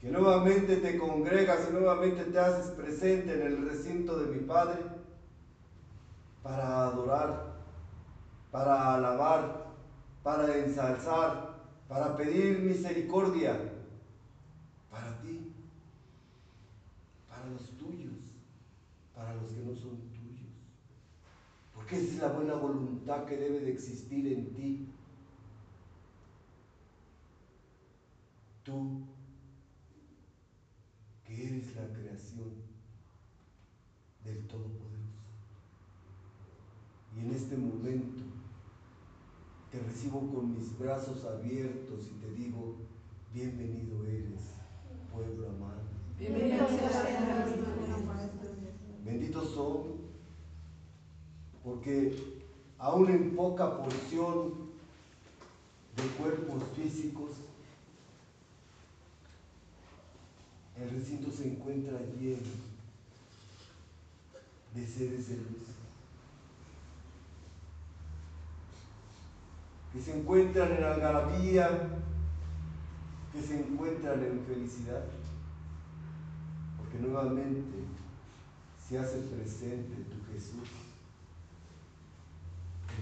A: que nuevamente te congregas y nuevamente te haces presente en el recinto de mi Padre para adorar, para alabar, para ensalzar, para pedir misericordia para ti, para los tuyos, para los que no son tuyos. Esa es la buena voluntad que debe de existir en ti. Tú que eres la creación del Todopoderoso. Y en este momento te recibo con mis brazos abiertos y te digo, bienvenido eres, pueblo amado.
B: Bienvenido sea
A: Benditos son, porque aún en poca porción de cuerpos físicos, el recinto se encuentra lleno de seres de luz. Que se encuentran en algarabía, que se encuentran en felicidad, porque nuevamente se hace presente tu Jesús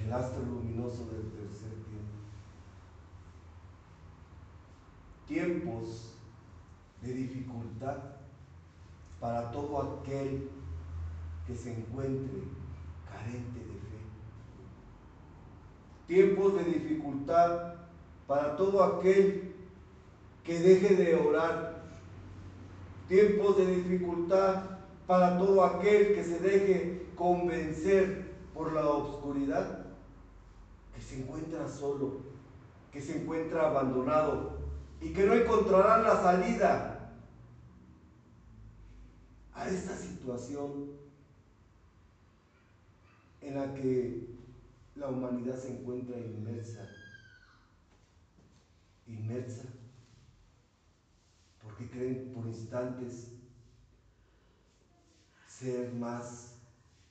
A: el astro luminoso del tercer tiempo. Tiempos de dificultad para todo aquel que se encuentre carente de fe. Tiempos de dificultad para todo aquel que deje de orar. Tiempos de dificultad para todo aquel que se deje convencer por la oscuridad, que se encuentra solo, que se encuentra abandonado y que no encontrará la salida a esta situación en la que la humanidad se encuentra inmersa, inmersa, porque creen por instantes ser más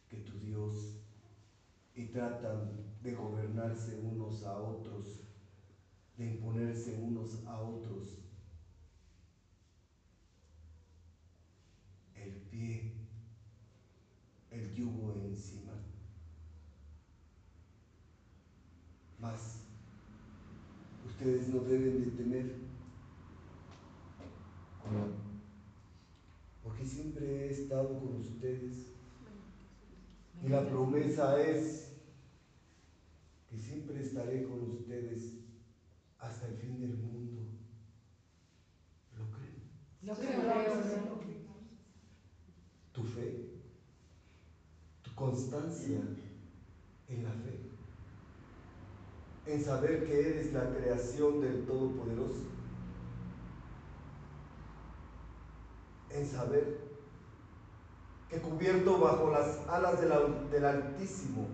A: que tu Dios y tratan de gobernarse unos a otros, de imponerse unos a otros. El pie, el yugo encima. Mas ustedes no deben de temer, porque siempre he estado con ustedes y la promesa es que siempre estaré con ustedes hasta el fin del mundo. ¿Lo creen?
B: Lo creo.
A: Tu fe, tu constancia en la fe, en saber que eres la creación del Todopoderoso, en saber cubierto bajo las alas del, del Altísimo,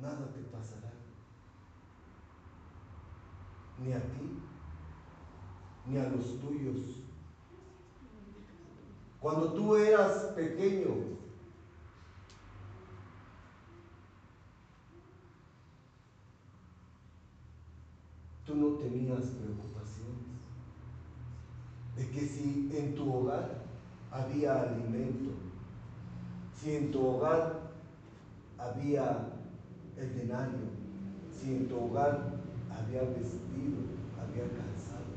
A: nada te pasará, ni a ti, ni a los tuyos. Cuando tú eras pequeño, tú no tenías preocupaciones de que si en tu hogar había alimento, si en tu hogar había el denario, si en tu hogar había vestido, había calzado.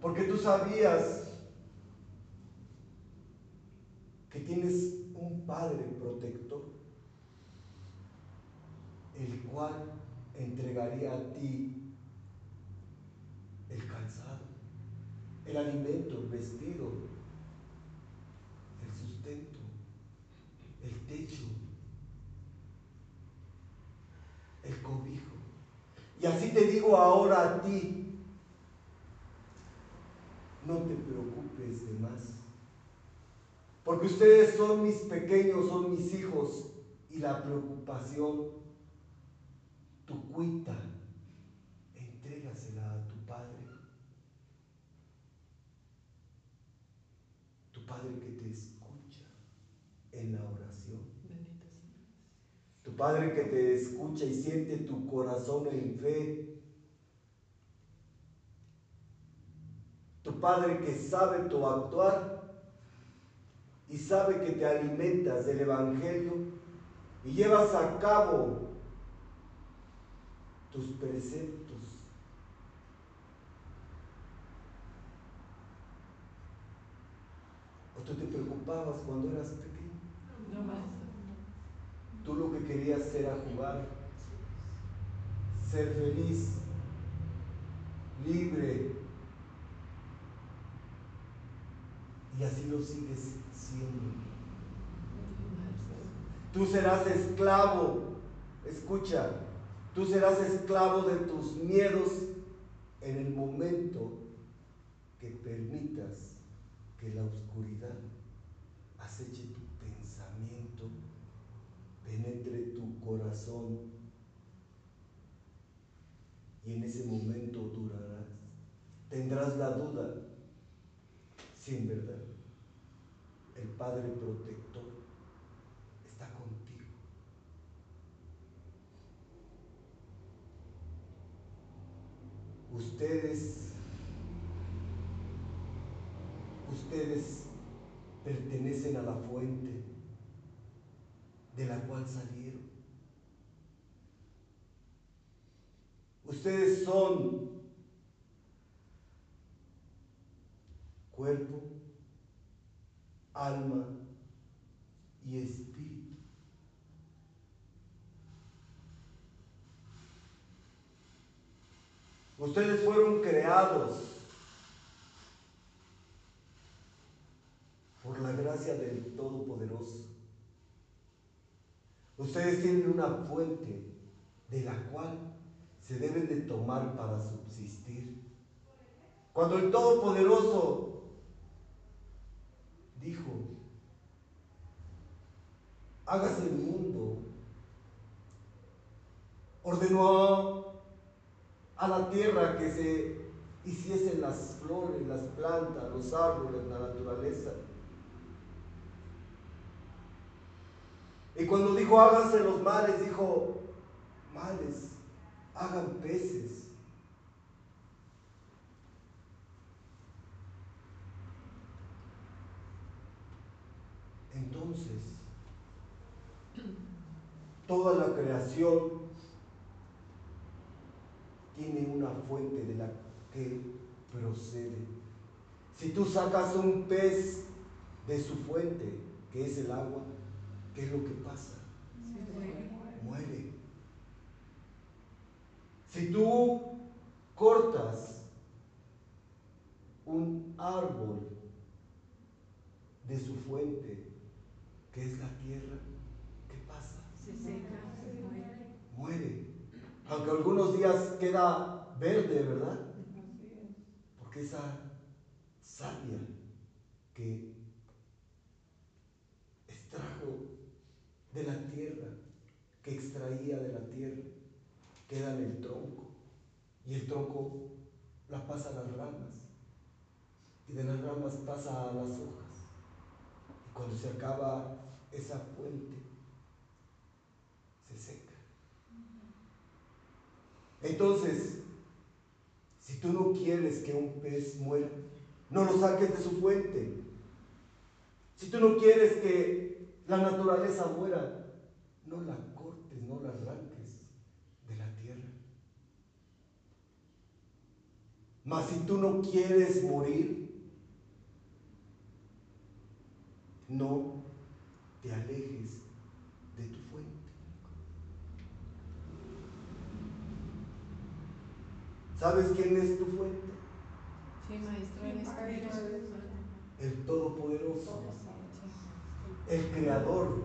A: Porque tú sabías que tienes un Padre protector, el cual entregaría a ti el calzado, el alimento, el vestido, el sustento, el techo, el cobijo. Y así te digo ahora a ti, no te preocupes de más. Porque ustedes son mis pequeños, son mis hijos. Y la preocupación, tu cuita, entrégasela a tu Padre. Tu Padre que te escucha en la oración.
B: Bendito.
A: Tu Padre que te escucha y siente tu corazón en fe. Tu Padre que sabe tu actuar y sabe que te alimentas del Evangelio y llevas a cabo tus preceptos. ¿O tú te preocupabas cuando eras pequeño?
B: No más.
A: Tú lo que querías era jugar, ser feliz, libre. Y así lo sigues siendo. Tú serás esclavo, escucha, tú serás esclavo de tus miedos en el momento que permitas que la oscuridad aceche tu pensamiento penetre tu corazón Y en ese momento durarás. Tendrás la duda si en verdad el Padre protector está contigo. Ustedes, ustedes pertenecen a la fuente de la cual salieron. Ustedes son cuerpo, alma y espíritu. Ustedes fueron creados por la gracia del Todopoderoso. Ustedes tienen una fuente de la cual se deben de tomar para subsistir. Cuando el Todopoderoso dijo, hágase el mundo, ordenó a la tierra que se hiciesen las flores, las plantas, los árboles, la naturaleza. Y cuando dijo háganse los mares, dijo, males, hagan peces. Entonces, toda la creación tiene una fuente de la que procede. Si tú sacas un pez de su fuente, que es el agua, ¿qué es lo que pasa? Muere. Si tú cortas un árbol de su fuente, que es la tierra, ¿qué pasa?
B: Se seca, se muere.
A: Muere. Aunque algunos días queda verde, ¿verdad? Porque esa savia que extrajo de la tierra, que extraía de la tierra, queda en el tronco. Y el tronco la pasa a las ramas. Y de las ramas pasa a las hojas. Y cuando se acaba esa fuente, se seca. Entonces, si tú no quieres que un pez muera, no lo saques de su fuente. Si tú no quieres que la naturaleza muera, no la cortes, no la arranques de la tierra. Mas si tú no quieres morir, no te alejes de tu fuente. ¿Sabes quién es tu fuente?
B: Sí, maestro, el Espíritu Santo.
A: El Todopoderoso, el Creador.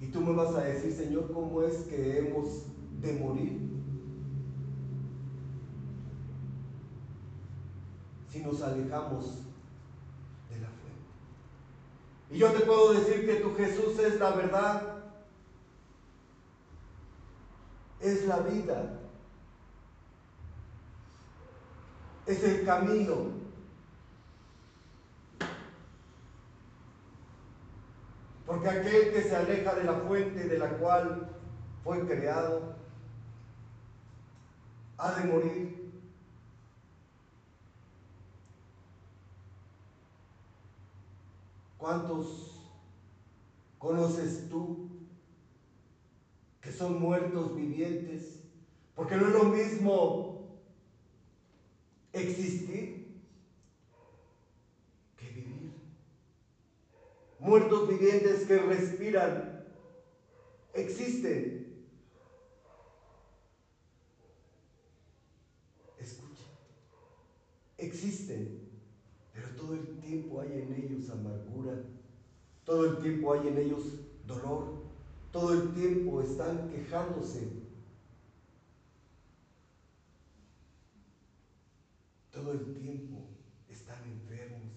A: Y tú me vas a decir, Señor, ¿cómo es que hemos de morir? Si nos alejamos de la fuente. Y yo te puedo decir que tu Jesús es la verdad, es la vida, es el camino. Porque aquel que se aleja de la fuente de la cual fue creado, ha de morir. ¿Cuántos conoces tú que son muertos vivientes? Porque no es lo mismo existir que vivir. Muertos vivientes que respiran, existen. Escucha, existen, pero todo el tiempo hay en ellos amargura, todo el tiempo hay en ellos dolor, todo el tiempo están quejándose todo el tiempo están enfermos.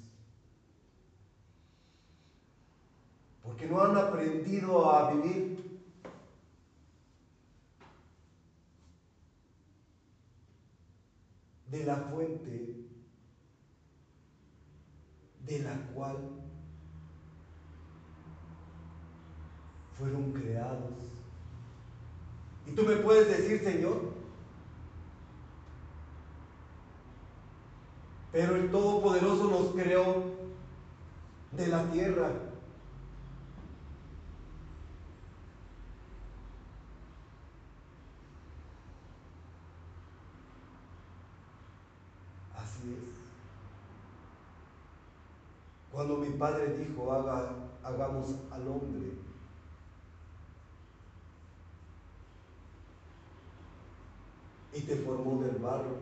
A: Porque no han aprendido a vivir. de la fuente de la cual fueron creados. Y tú me puedes decir, Señor, pero el Todopoderoso nos creó de la tierra. Así es. Cuando mi padre dijo, Haga, hagamos al hombre, y te formó del barro,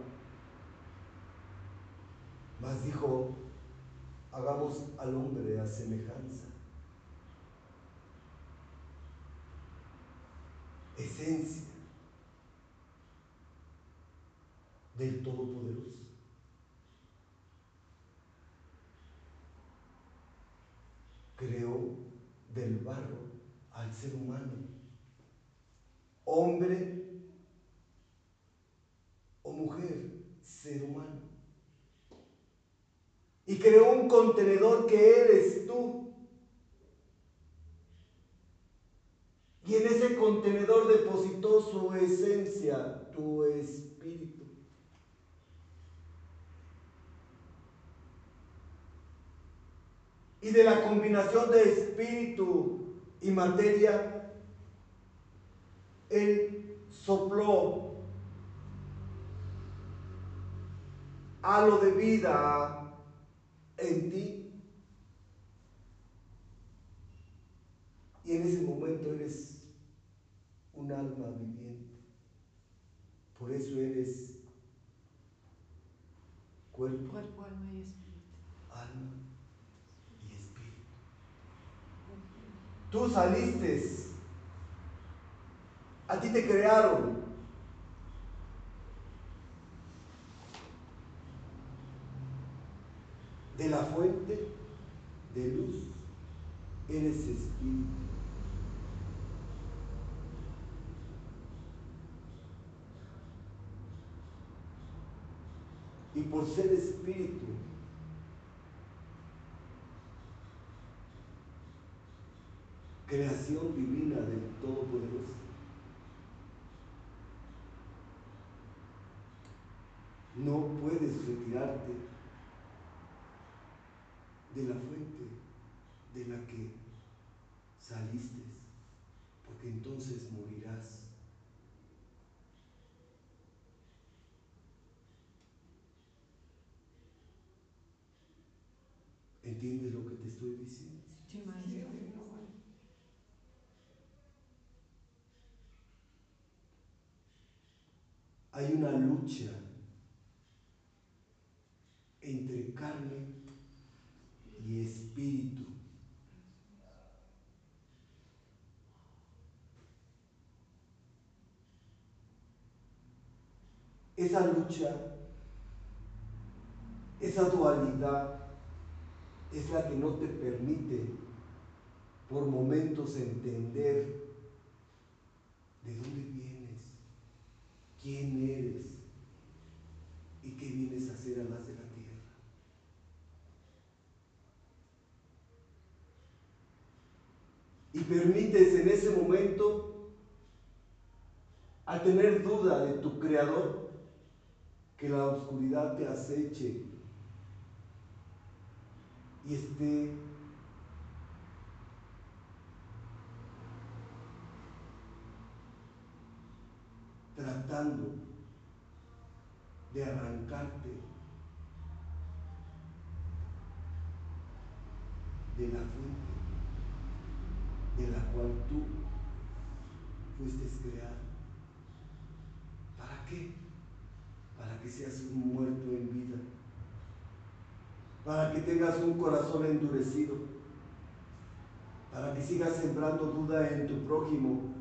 A: mas dijo, hagamos al hombre a semejanza. Esencia del Todopoderoso. Creó del barro al ser humano, hombre o mujer, ser humano. Y creó un contenedor que eres tú. Y en ese contenedor depositó su esencia, tu espíritu. Y de la combinación de espíritu y materia, Él sopló halo de vida en ti. Y en ese momento eres un alma viviente. Por eso eres cuerpo,
B: Cuerpo, alma y espíritu.
A: alma y espíritu. Tú saliste. A ti te crearon. De la fuente de luz eres espíritu. Y por ser espíritu, creación divina del Todopoderoso. No puedes retirarte de la fuente de la que saliste, porque entonces morirás. ¿Entiendes lo que te estoy diciendo?
B: Sí, maestro.
A: Hay una lucha entre carne y espíritu. Esa lucha, esa dualidad es la que no te permite por momentos entender de dónde vienes, quién eres y qué vienes a hacer a las de la tierra. Y permites en ese momento, al tener duda de tu creador, que la oscuridad te aceche y esté tratando de arrancarte de la fuente de la cual tú fuiste creado. ¿Para qué? Para que seas un muerto en vida. Para que tengas un corazón endurecido. Para que sigas sembrando duda en tu prójimo.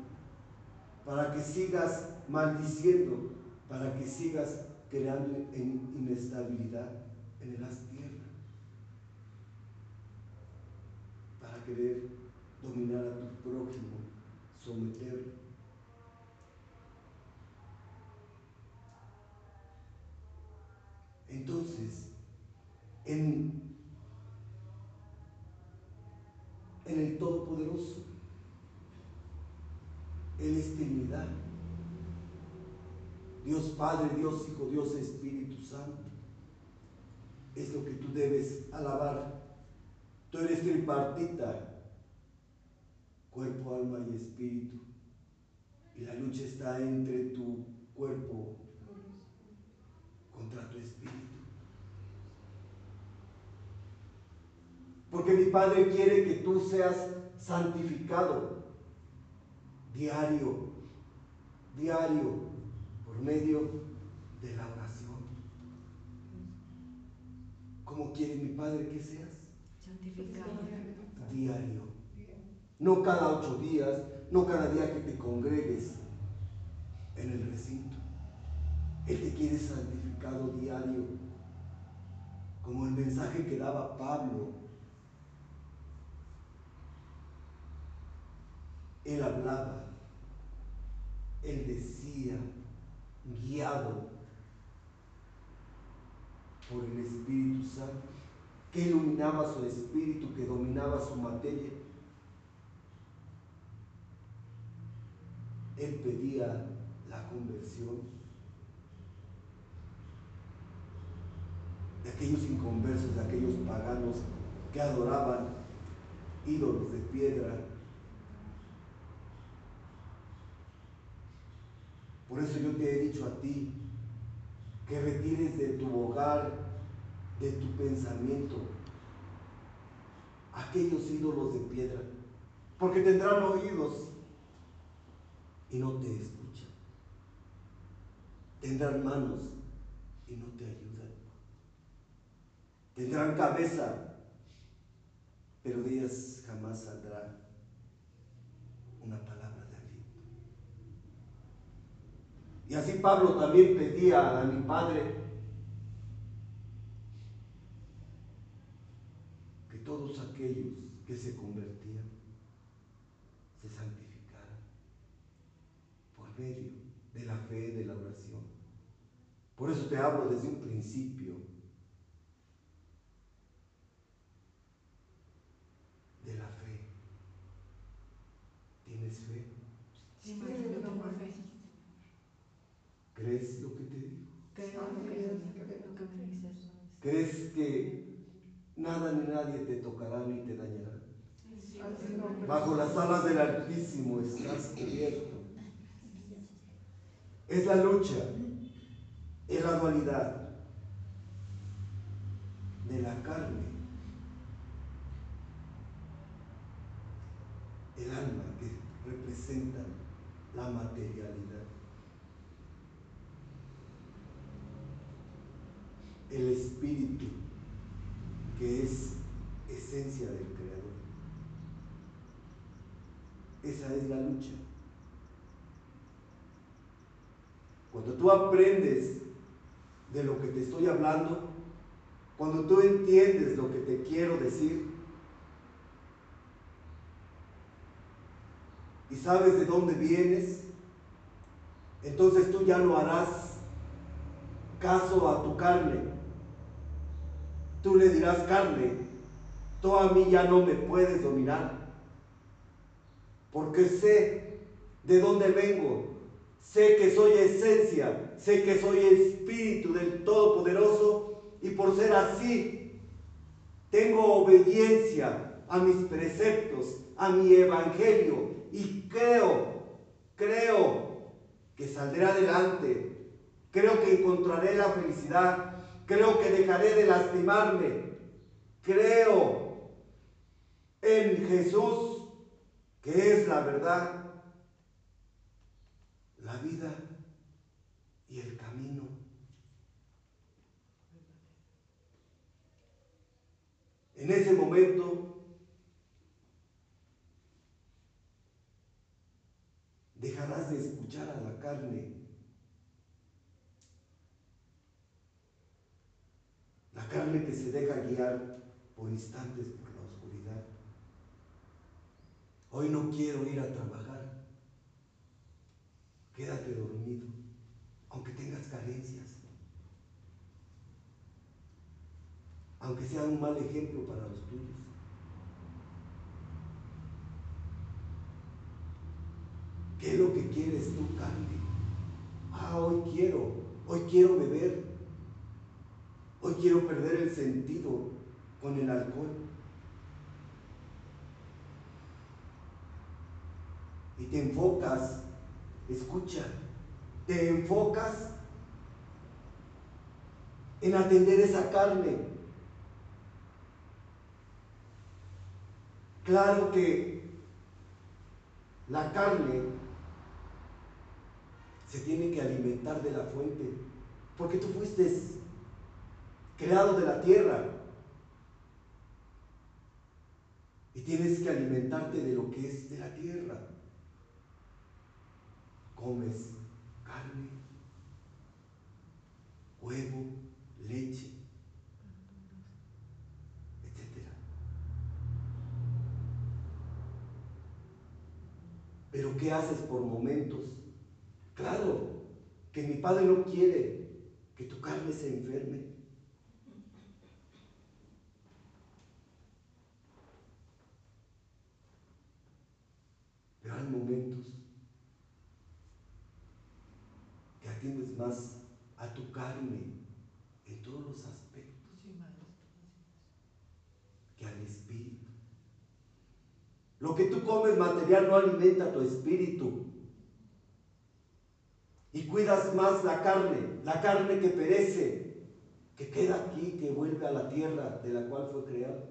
A: Para que sigas maldiciendo para que sigas creando en inestabilidad en las tierras para querer dominar a tu prójimo, someterlo. Entonces, en, en el Todopoderoso, Él es Trinidad. Dios Padre, Dios Hijo, Dios Espíritu Santo. Es lo que tú debes alabar. Tú eres tripartita, cuerpo, alma y espíritu. Y la lucha está entre tu cuerpo contra tu espíritu. Porque mi Padre quiere que tú seas santificado diario, diario, por medio de la oración. ¿Cómo quiere mi Padre que seas?
B: Santificado.
A: Diario. No cada ocho días, no cada día que te congregues en el recinto. Él te quiere santificado diario. Como el mensaje que daba Pablo. Él hablaba, él decía, guiado por el Espíritu Santo, que iluminaba su espíritu, que dominaba su materia. Él pedía la conversión de aquellos inconversos, de aquellos paganos que adoraban ídolos de piedra. Por eso yo te he dicho a ti que retires de tu hogar, de tu pensamiento, aquellos ídolos de piedra, porque tendrán oídos y no te escuchan. Tendrán manos y no te ayudan. Tendrán cabeza, pero de ellas jamás saldrá una palabra de aliento. Y así Pablo también pedía a mi Padre que todos aquellos que se convertían se santificaran por medio de la fe, de la oración. Por eso te hablo desde un principio de la fe. ¿Tienes fe?
B: Sí, tengo fe.
A: ¿Crees lo que te digo? ¿Crees que nada ni nadie te tocará ni te dañará? Bajo las alas del Altísimo estás cubierto. Es la lucha, es la dualidad de la carne, el alma que representa la materialidad, el espíritu que es esencia del Creador. Esa es la lucha. Cuando tú aprendes de lo que te estoy hablando, cuando tú entiendes lo que te quiero decir y sabes de dónde vienes, entonces tú ya no harás caso a tu carne. Tú le dirás carne, tú a mí ya no me puedes dominar, porque sé de dónde vengo, sé que soy esencia, sé que soy espíritu del Todopoderoso y por ser así, tengo obediencia a mis preceptos, a mi evangelio y creo, creo que saldré adelante, creo que encontraré la felicidad, creo que dejaré de lastimarme, creo en Jesús, que es la verdad, la vida y el camino. En ese momento dejarás de escuchar a la carne. La carne que se deja guiar por instantes por la oscuridad. Hoy no quiero ir a trabajar. Quédate dormido, aunque tengas carencias. Aunque sea un mal ejemplo para los tuyos. ¿Qué es lo que quieres tú, carne? Ah, hoy quiero, hoy quiero beber. Hoy quiero perder el sentido con el alcohol. Y te enfocas, escucha, te enfocas en atender esa carne. Claro que la carne se tiene que alimentar de la fuente, porque tú fuiste creado de la tierra y tienes que alimentarte de lo que es de la tierra. Comes carne, huevo, leche, etc. Pero ¿qué haces por momentos? Claro, que mi padre no quiere que tu carne se enferme. Pero hay momentos que atiendes más a tu carne en todos los aspectos que al espíritu. Lo que tú comes material no alimenta tu espíritu. Y cuidas más la carne, la carne que perece, que queda aquí, que vuelve a la tierra de la cual fue creado,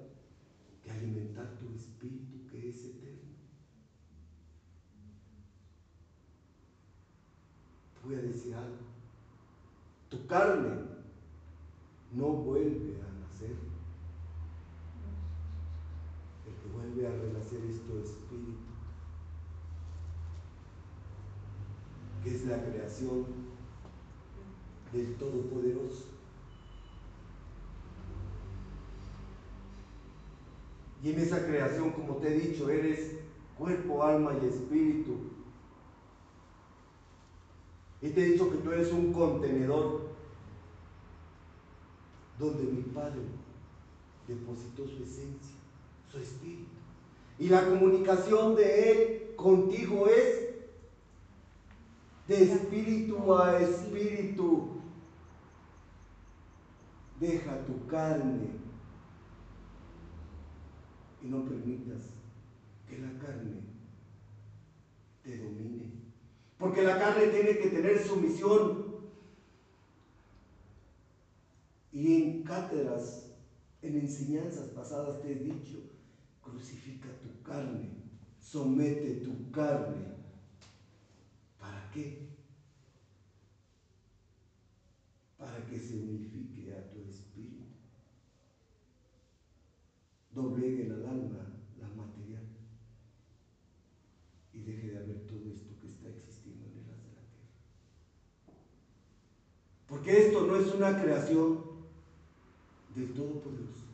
A: que alimentar tu espíritu que es eterno. Voy a decir algo. Tu carne no vuelve a nacer. El que vuelve a renacer es tu espíritu, que es la creación del Todopoderoso. Y en esa creación, como te he dicho, eres cuerpo, alma y espíritu. Y te he dicho que tú eres un contenedor donde mi Padre depositó su esencia, su espíritu. Y la comunicación de Él contigo es de espíritu a espíritu. Deja tu carne y no permitas que la carne te domine. Porque la carne tiene que tener sumisión. Y en cátedras, en enseñanzas pasadas te he dicho, crucifica tu carne, somete tu carne. ¿Para qué? Para que se unifique a tu espíritu. Dobleguen al alma la material y deje de haber todo esto que está existiendo en el haz de la tierra. Porque esto no es una creación del Todopoderoso.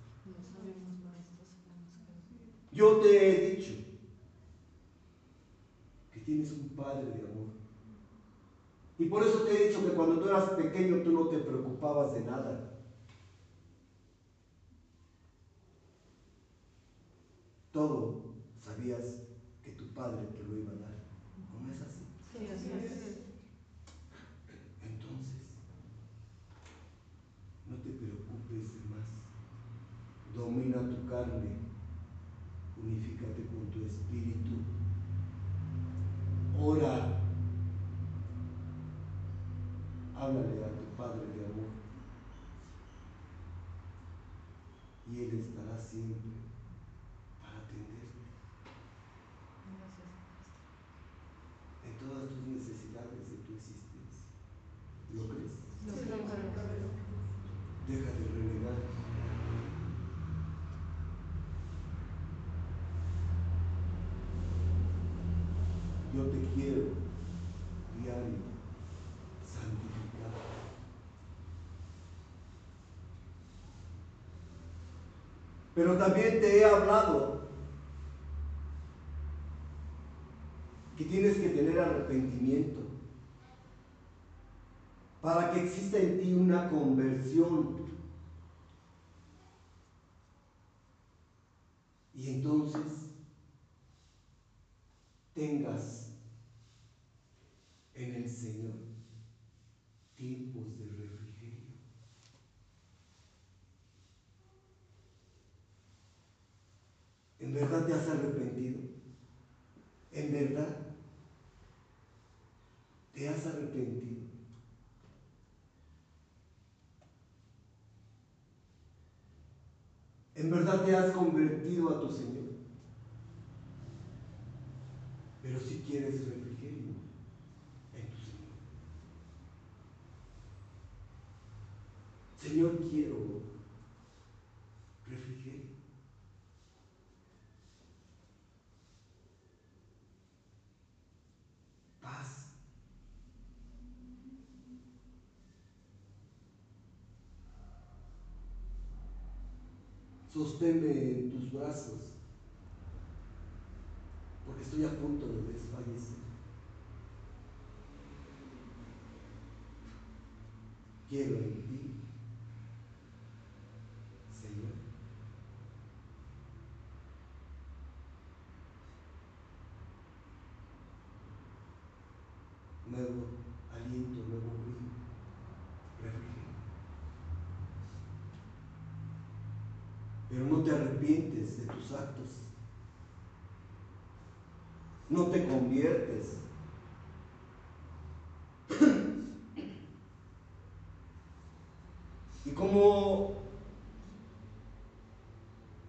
A: Yo te he dicho que tienes un Padre de amor. Y por eso te he dicho que cuando tú eras pequeño tú no te preocupabas de nada. Todo sabías que tu Padre te lo iba a dar. ¿No es así?
B: sí, así es.
A: Entonces, no te preocupes de más. Domina tu carne. Unifícate con tu espíritu. Ora. Háblale a tu Padre de amor. Y Él estará siempre para atenderte
B: Gracias, maestro.
A: en todas tus necesidades de tu existencia. ¿Lo crees?
B: Lo creo, maestro.
A: Deja de renegar. Yo te quiero diario santificar. Pero también te he hablado que tienes que tener arrepentimiento para que exista en ti una conversión. Y entonces tengas en el Señor tiempos de refrigerio. ¿En verdad te has arrepentido? ¿En verdad te has arrepentido? ¿En verdad te has convertido a tu Señor? Pero si quieres refrigerio en tu Señor. Señor, quiero refrigerio. Paz. Sosténme en tus brazos, porque estoy a punto de desfallecer. Quiero en ti, Señor. Nuevo aliento, nuevo brillo, refrigerio. Pero no te arrepientes de tus actos. No te conviertes. y cómo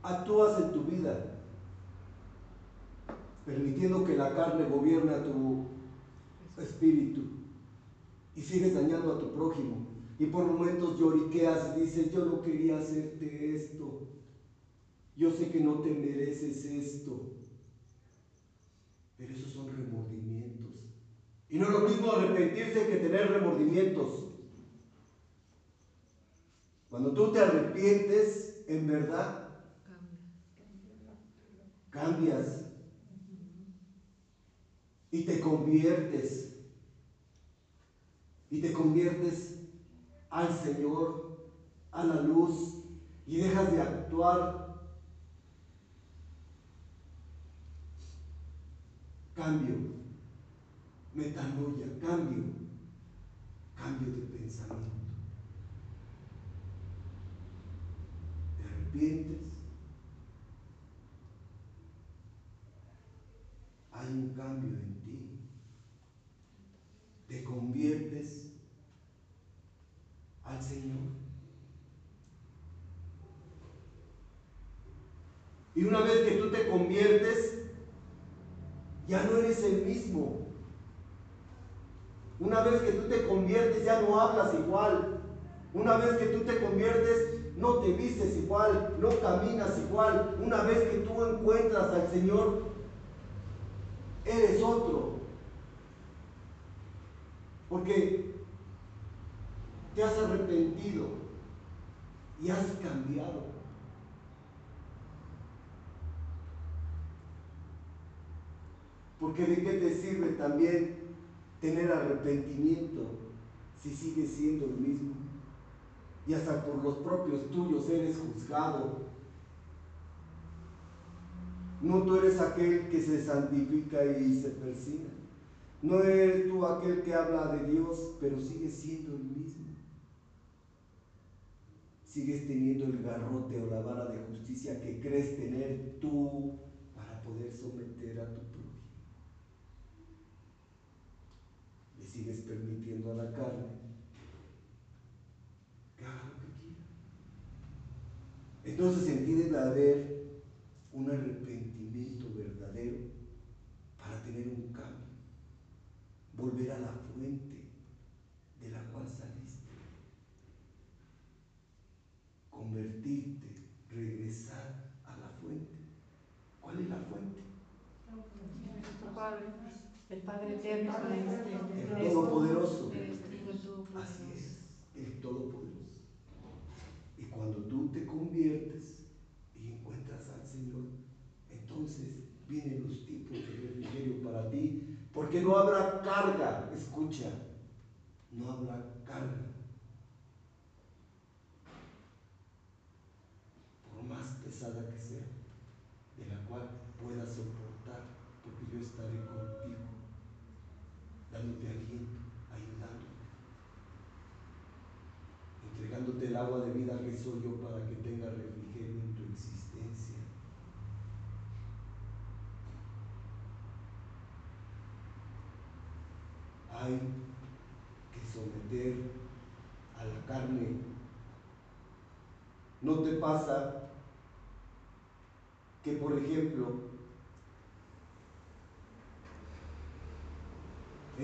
A: actúas en tu vida, permitiendo que la carne gobierne a tu espíritu y sigues dañando a tu prójimo. Y por momentos lloriqueas y dices, yo no quería hacerte esto. Yo sé que no te mereces esto. Pero esos son remordimientos. Y no es lo mismo arrepentirse que tener remordimientos. Cuando tú te arrepientes, en verdad, cambias y te conviertes. Y te conviertes al Señor, a la luz, y dejas de actuar. Cambio, metanoia, cambio, cambio de pensamiento. Te arrepientes. Hay un cambio en ti. Te conviertes al Señor. Y una vez que tú te conviertes, ya no eres el mismo. Una vez que tú te conviertes, ya no hablas igual. Una vez que tú te conviertes, no te vistes igual, no caminas igual. Una vez que tú encuentras al Señor, eres otro. Porque te has arrepentido y has cambiado. Porque de qué te sirve también tener arrepentimiento si sigues siendo el mismo. Y hasta por los propios tuyos eres juzgado. No tú eres aquel que se santifica y se persina. No eres tú aquel que habla de Dios, pero sigues siendo el mismo. Sigues teniendo el garrote o la vara de justicia que crees tener tú para poder someter a tu prójimo. Le sigues permitiendo a la carne que haga lo que quiera. Entonces en ti debe haber un arrepentimiento verdadero para tener un cambio. Volver a la fuente de la cual saliste. Convertirte, regresar a la fuente. ¿Cuál es la fuente?
B: Padre, el Padre eterno, tú, el Todopoderoso.
A: Así es, el Todopoderoso. Y cuando tú te conviertes y encuentras al Señor, entonces vienen los tiempos de refrigerio para ti, porque no habrá carga, escucha, no habrá carga. Por más pesada que sea, de la cual puedas soportar, porque yo estaré contigo. La dándote aliento, ayudándote, entregándote el agua de vida que soy yo para que tenga refrigerio en tu existencia. Hay que someter a la carne. ¿No te pasa que, por ejemplo,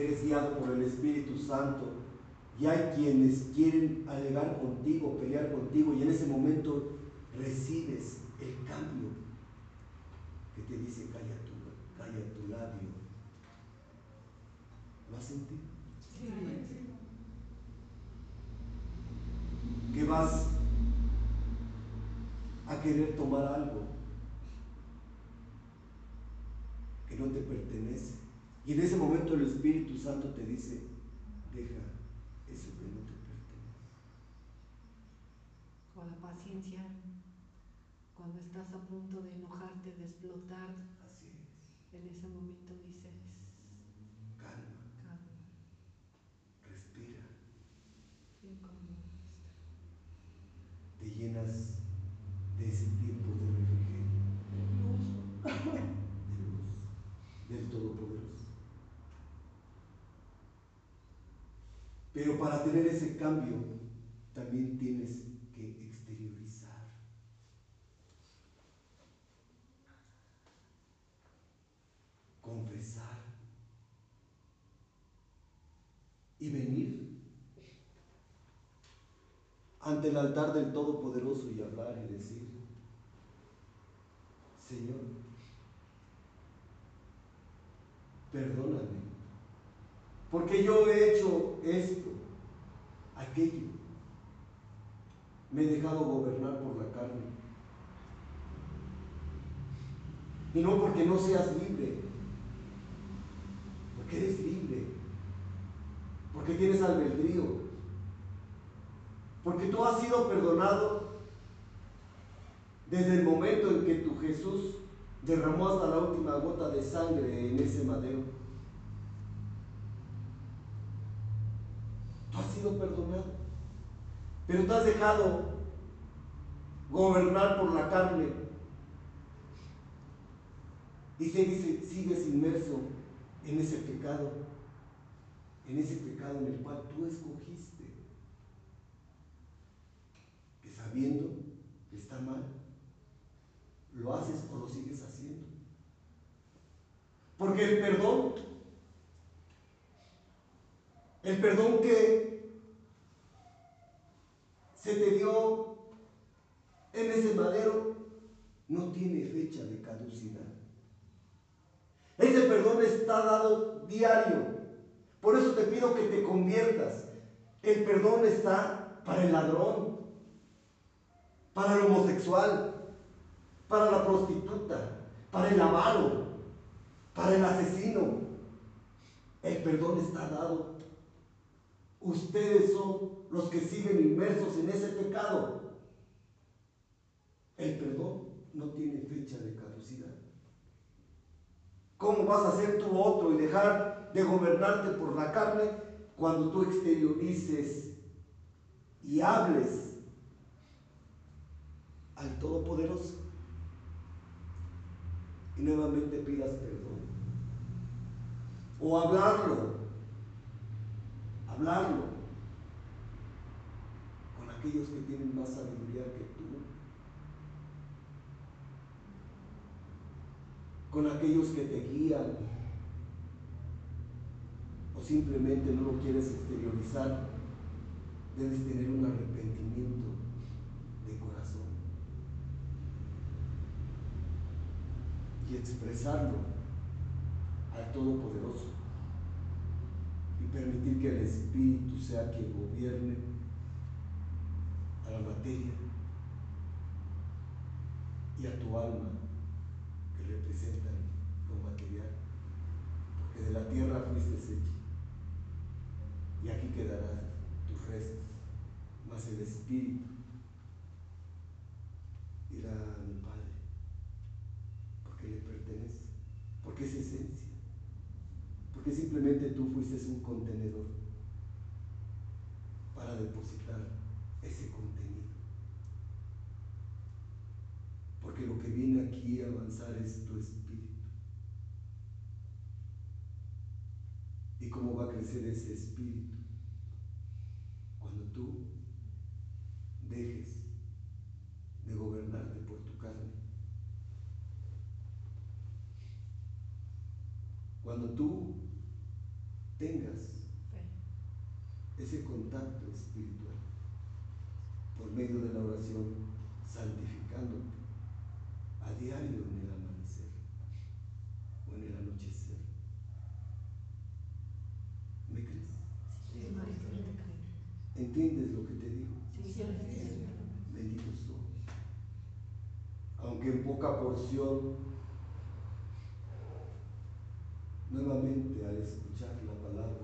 A: eres guiado por el Espíritu Santo y hay quienes quieren alegar contigo, pelear contigo y en ese momento recibes el cambio que te dice calla tu, calla tu labio. ¿Lo has sentido? Que vas a querer tomar algo que no te pertenece. Y en ese momento el Espíritu Santo te dice, deja eso que no te pertenece.
B: O la paciencia, cuando estás a punto de enojarte, de explotar,
A: Así es.
B: en ese momento dices,
A: Calma,
B: calma,
A: respira. Te llenas de ese tiempo de refrigerio, de luz, del Todopoderoso. Pero para tener ese cambio, también tienes que exteriorizar. Confesar. Y venir ante el altar del Todopoderoso y hablar y decir, Señor, perdóname, porque yo he hecho esto, aquello, me he dejado gobernar por la carne. Y no porque no seas libre, porque eres libre, porque tienes albedrío, porque tú has sido perdonado desde el momento en que tu Jesús derramó hasta la última gota de sangre en ese madero. Tú has sido perdonado, pero te has dejado gobernar por la carne y sigues, sigues inmerso en ese pecado, en ese pecado en el cual tú escogiste, que sabiendo que está mal, lo haces o lo sigues haciendo. Porque el perdón, el perdón que se te dio en ese madero, no tiene fecha de caducidad. Ese perdón está dado diario. Por eso te pido que te conviertas. El perdón está para el ladrón, para el homosexual, para la prostituta, para el avaro, para el asesino. El perdón está dado. Ustedes son los que siguen inmersos en ese pecado. El perdón no tiene fecha de caducidad. ¿Cómo vas a ser tú otro y dejar de gobernarte por la carne cuando tú exteriorices y hables al Todopoderoso? Y nuevamente pidas perdón. O hablarlo. Hablarlo con aquellos que tienen más sabiduría que tú. con aquellos que te guían o simplemente no lo quieres exteriorizar, debes tener un arrepentimiento de corazón y expresarlo al Todopoderoso permitir que el Espíritu sea quien gobierne a la materia y a tu alma que representan lo material, porque de la tierra fuiste hecho y aquí quedarán tus restos, mas el Espíritu irá a mi Padre, porque le pertenece, porque es esencia, que simplemente tú fuiste un contenedor para depositar ese contenido. Porque lo que viene aquí a avanzar es tu espíritu. ¿Y cómo va a crecer ese espíritu? Cuando tú dejes de gobernarte por tu carne. Cuando tú tengas ese contacto espiritual por medio de la oración, santificándote a diario en el amanecer o en el anochecer. ¿Me crees?
B: Sí.
A: ¿Entiendes lo que te digo?
B: Sí, sí, sí.
A: Bendito soy. Aunque en poca porción, nuevamente al escuchar la palabra,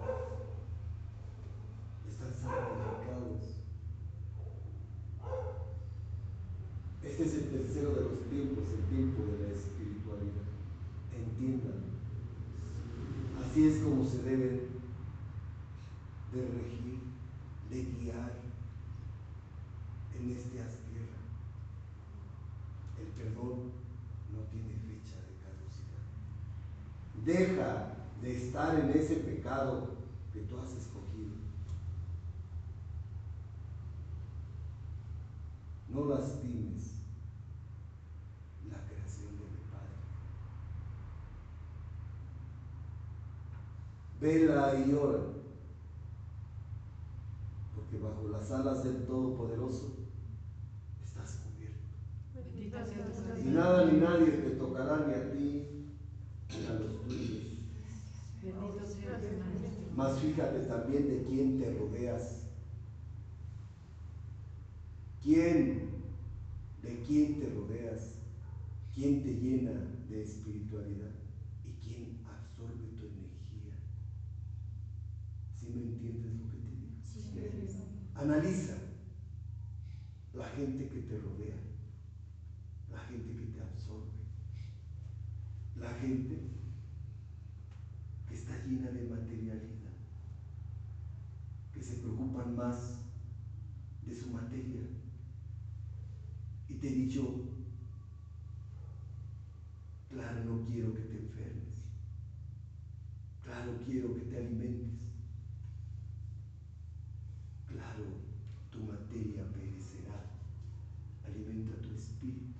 A: están santificados. Este es el tercero de los tiempos, el tiempo de la espiritualidad. Entiendan. Así es como se deben de regir, de guiar en este haz tierra. El perdón no tiene fecha de caducidad. Deja de estar en ese pecado que tú has escogido. No lastimes la creación de mi Padre. Vela y ora, porque bajo las alas del Todopoderoso estás cubierto. Y nada ni nadie te tocará ni a ti ni a los tuyos.
B: Bendito sea tu maestro.
A: Mas fíjate también de quién te rodeas. ¿Quién? ¿De quién te rodeas? ¿Quién te llena de espiritualidad? ¿Y quién absorbe tu energía? ¿Sí me entiendes lo que te digo? Analiza la gente que te rodea, la gente que te absorbe, la gente llena de materialidad, que se preocupan más de su materia. Y te he dicho, claro, no quiero que te enfermes, claro, quiero que te alimentes, claro, tu materia perecerá, alimenta tu espíritu,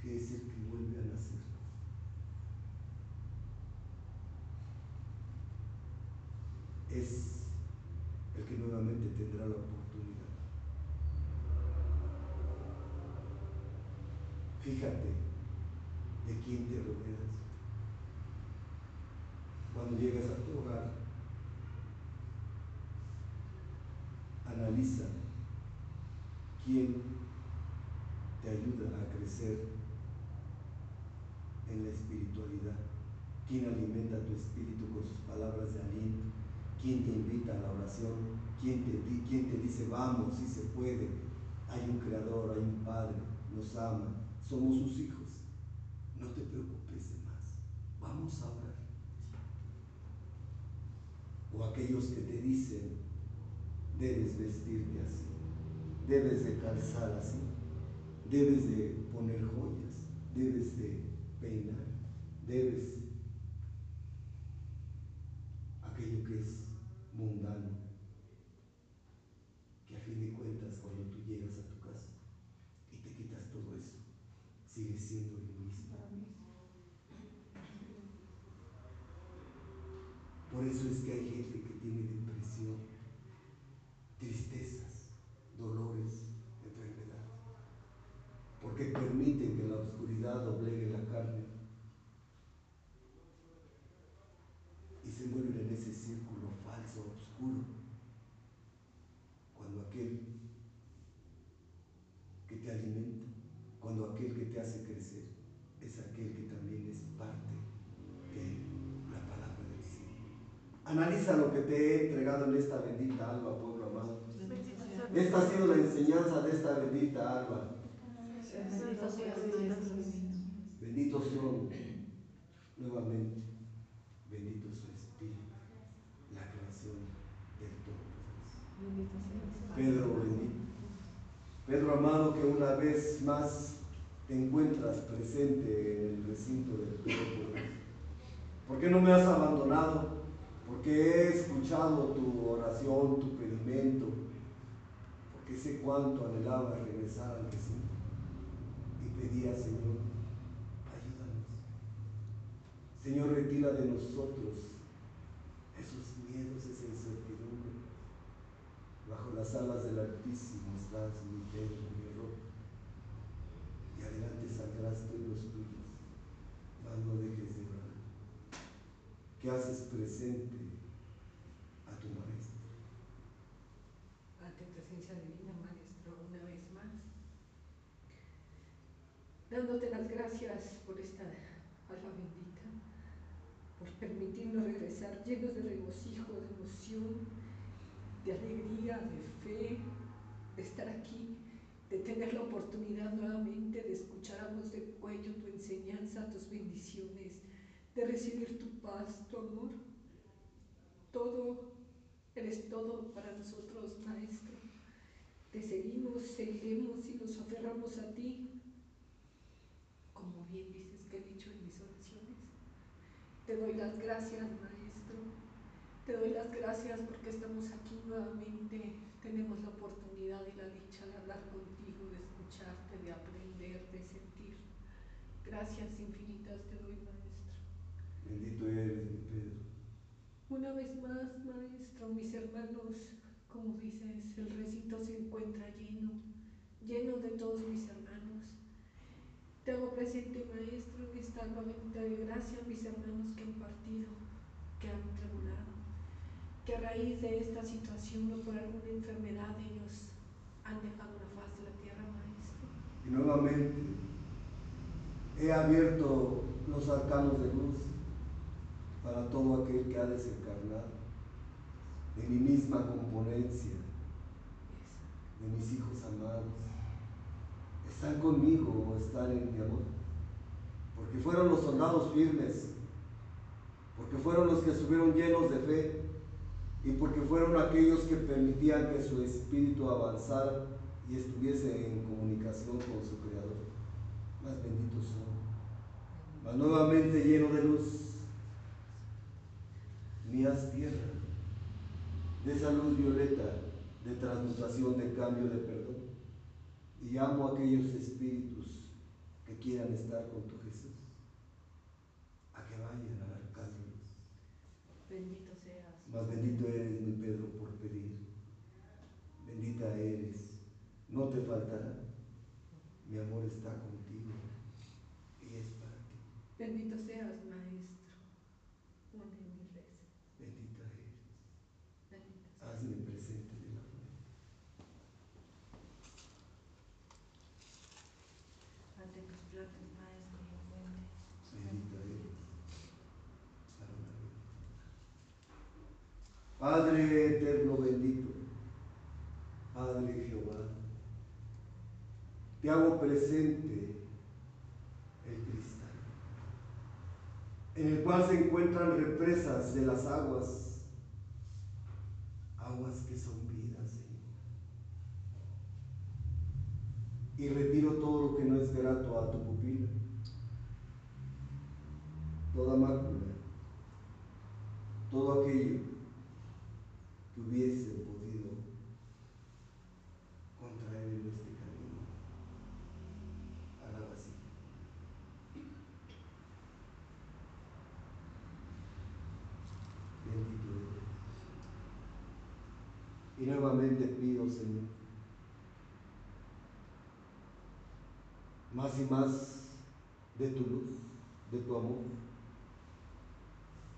A: que es el que vuelve a nacer. es el que nuevamente tendrá la oportunidad. Fíjate de quién te rodeas. Cuando llegas a tu hogar, analiza quién te ayuda a crecer en la espiritualidad, quién alimenta tu espíritu con sus palabras de aliento, quién te invita a la quién te dice, vamos, si se puede, hay un creador, hay un padre, nos ama, somos sus hijos, no te preocupes de más, vamos a orar. O aquellos que te dicen, debes vestirte así, debes de calzar así, debes de poner joyas, debes de peinar, debes aquello que es mundano, que a fin de cuentas cuando tú llegas a tu casa y te quitas todo eso, sigues siendo el mismo. Por eso es que hay gente que tiene depresión, tristezas, dolores, enfermedades, porque permiten que la oscuridad doblegue la carne y se mueven en ese círculo falso, oscuro, cuando aquel que te alimenta, cuando aquel que te hace crecer, es aquel que también es parte de la palabra del cielo. Analiza lo que te en esta bendita alba, pueblo amado. Esta ha sido la enseñanza de esta bendita alba.
B: Bendito
A: son nuevamente, bendito su Espíritu. del Todopoderoso.
B: Bendito seas.
A: Pedro bendito. Pedro amado, que una vez más te encuentras presente en el recinto del Todopoderoso. ¿Por qué no me has abandonado? Porque he escuchado tu oración, tu pedimento, porque sé cuánto anhelaba regresar al recinto. Y pedía, Señor, ayúdanos. Señor, retira de nosotros esos miedos, esa incertidumbre. Bajo las alas del Altísimo estás mi Pedro, mi error. Y adelante saldrás tú y los tuyos, mas no dejes de orar. Que haces presente a tu Maestro.
C: ante presencia divina, Maestro, una vez más. Dándote las gracias por esta alma bendita, por permitirnos regresar llenos de regocijo, de emoción, de alegría, de fe, de estar aquí, de tener la oportunidad nuevamente de escuchar a voz de cuello tu enseñanza, tus bendiciones, de recibir tu paz, tu amor. Todo, eres todo para nosotros, Maestro. Te seguimos, seguiremos y nos aferramos a ti, como bien dices que he dicho en mis oraciones. Te doy las gracias, Maestro. Te doy las gracias porque estamos aquí nuevamente. Tenemos la oportunidad y la dicha de hablar contigo, de escucharte, de aprender, de sentir. Gracias infinitas te doy, Maestro.
A: Bendito eres, mi Pedro.
C: Una vez más, Maestro, mis hermanos, como dices, el recinto se encuentra lleno, lleno de todos mis hermanos. Te hago presente, Maestro, en esta bendita de gracia, mis hermanos que han partido, que han tribulado, que a raíz de esta situación o por alguna enfermedad ellos han dejado la faz de la tierra, Maestro.
A: Y nuevamente he abierto los arcanos de luz para todo aquel que ha desencarnado de mi misma componencia, de mis hijos amados. Están conmigo o están en mi amor. Porque fueron los soldados firmes, porque fueron los que estuvieron llenos de fe y porque fueron aquellos que permitían que su espíritu avanzara y estuviese en comunicación con su Creador. Más benditos son. Mas nuevamente lleno de luz, mías tierra, de esa luz violeta, de transmutación, de cambio, de perdón. Y llamo a aquellos espíritus que quieran estar con tu Jesús, a que vayan al arcángel.
C: Bendito seas.
A: Más bendito eres, mi Pedro, por pedir. Bendita eres. No te faltará. Mi amor está contigo y es para ti.
C: Bendito seas, Maestro. Una mil veces.
A: Bendita eres.
C: Bendito seas.
A: Hazme presente de la fe.
B: Ante tus platos, Maestro, y fuente.
A: Bendita eres. Padre eterno bendito, Padre Jehová, te hago presente el cristal, en el cual se encuentran represas de las aguas, aguas que son vida, Señor. Y retiro todo lo que no es grato a tu pupila, toda mácula, todo aquello que hubiese podido contraer en este camino a la. Bendito eres. Y nuevamente pido, Señor, más y más de tu luz, de tu amor,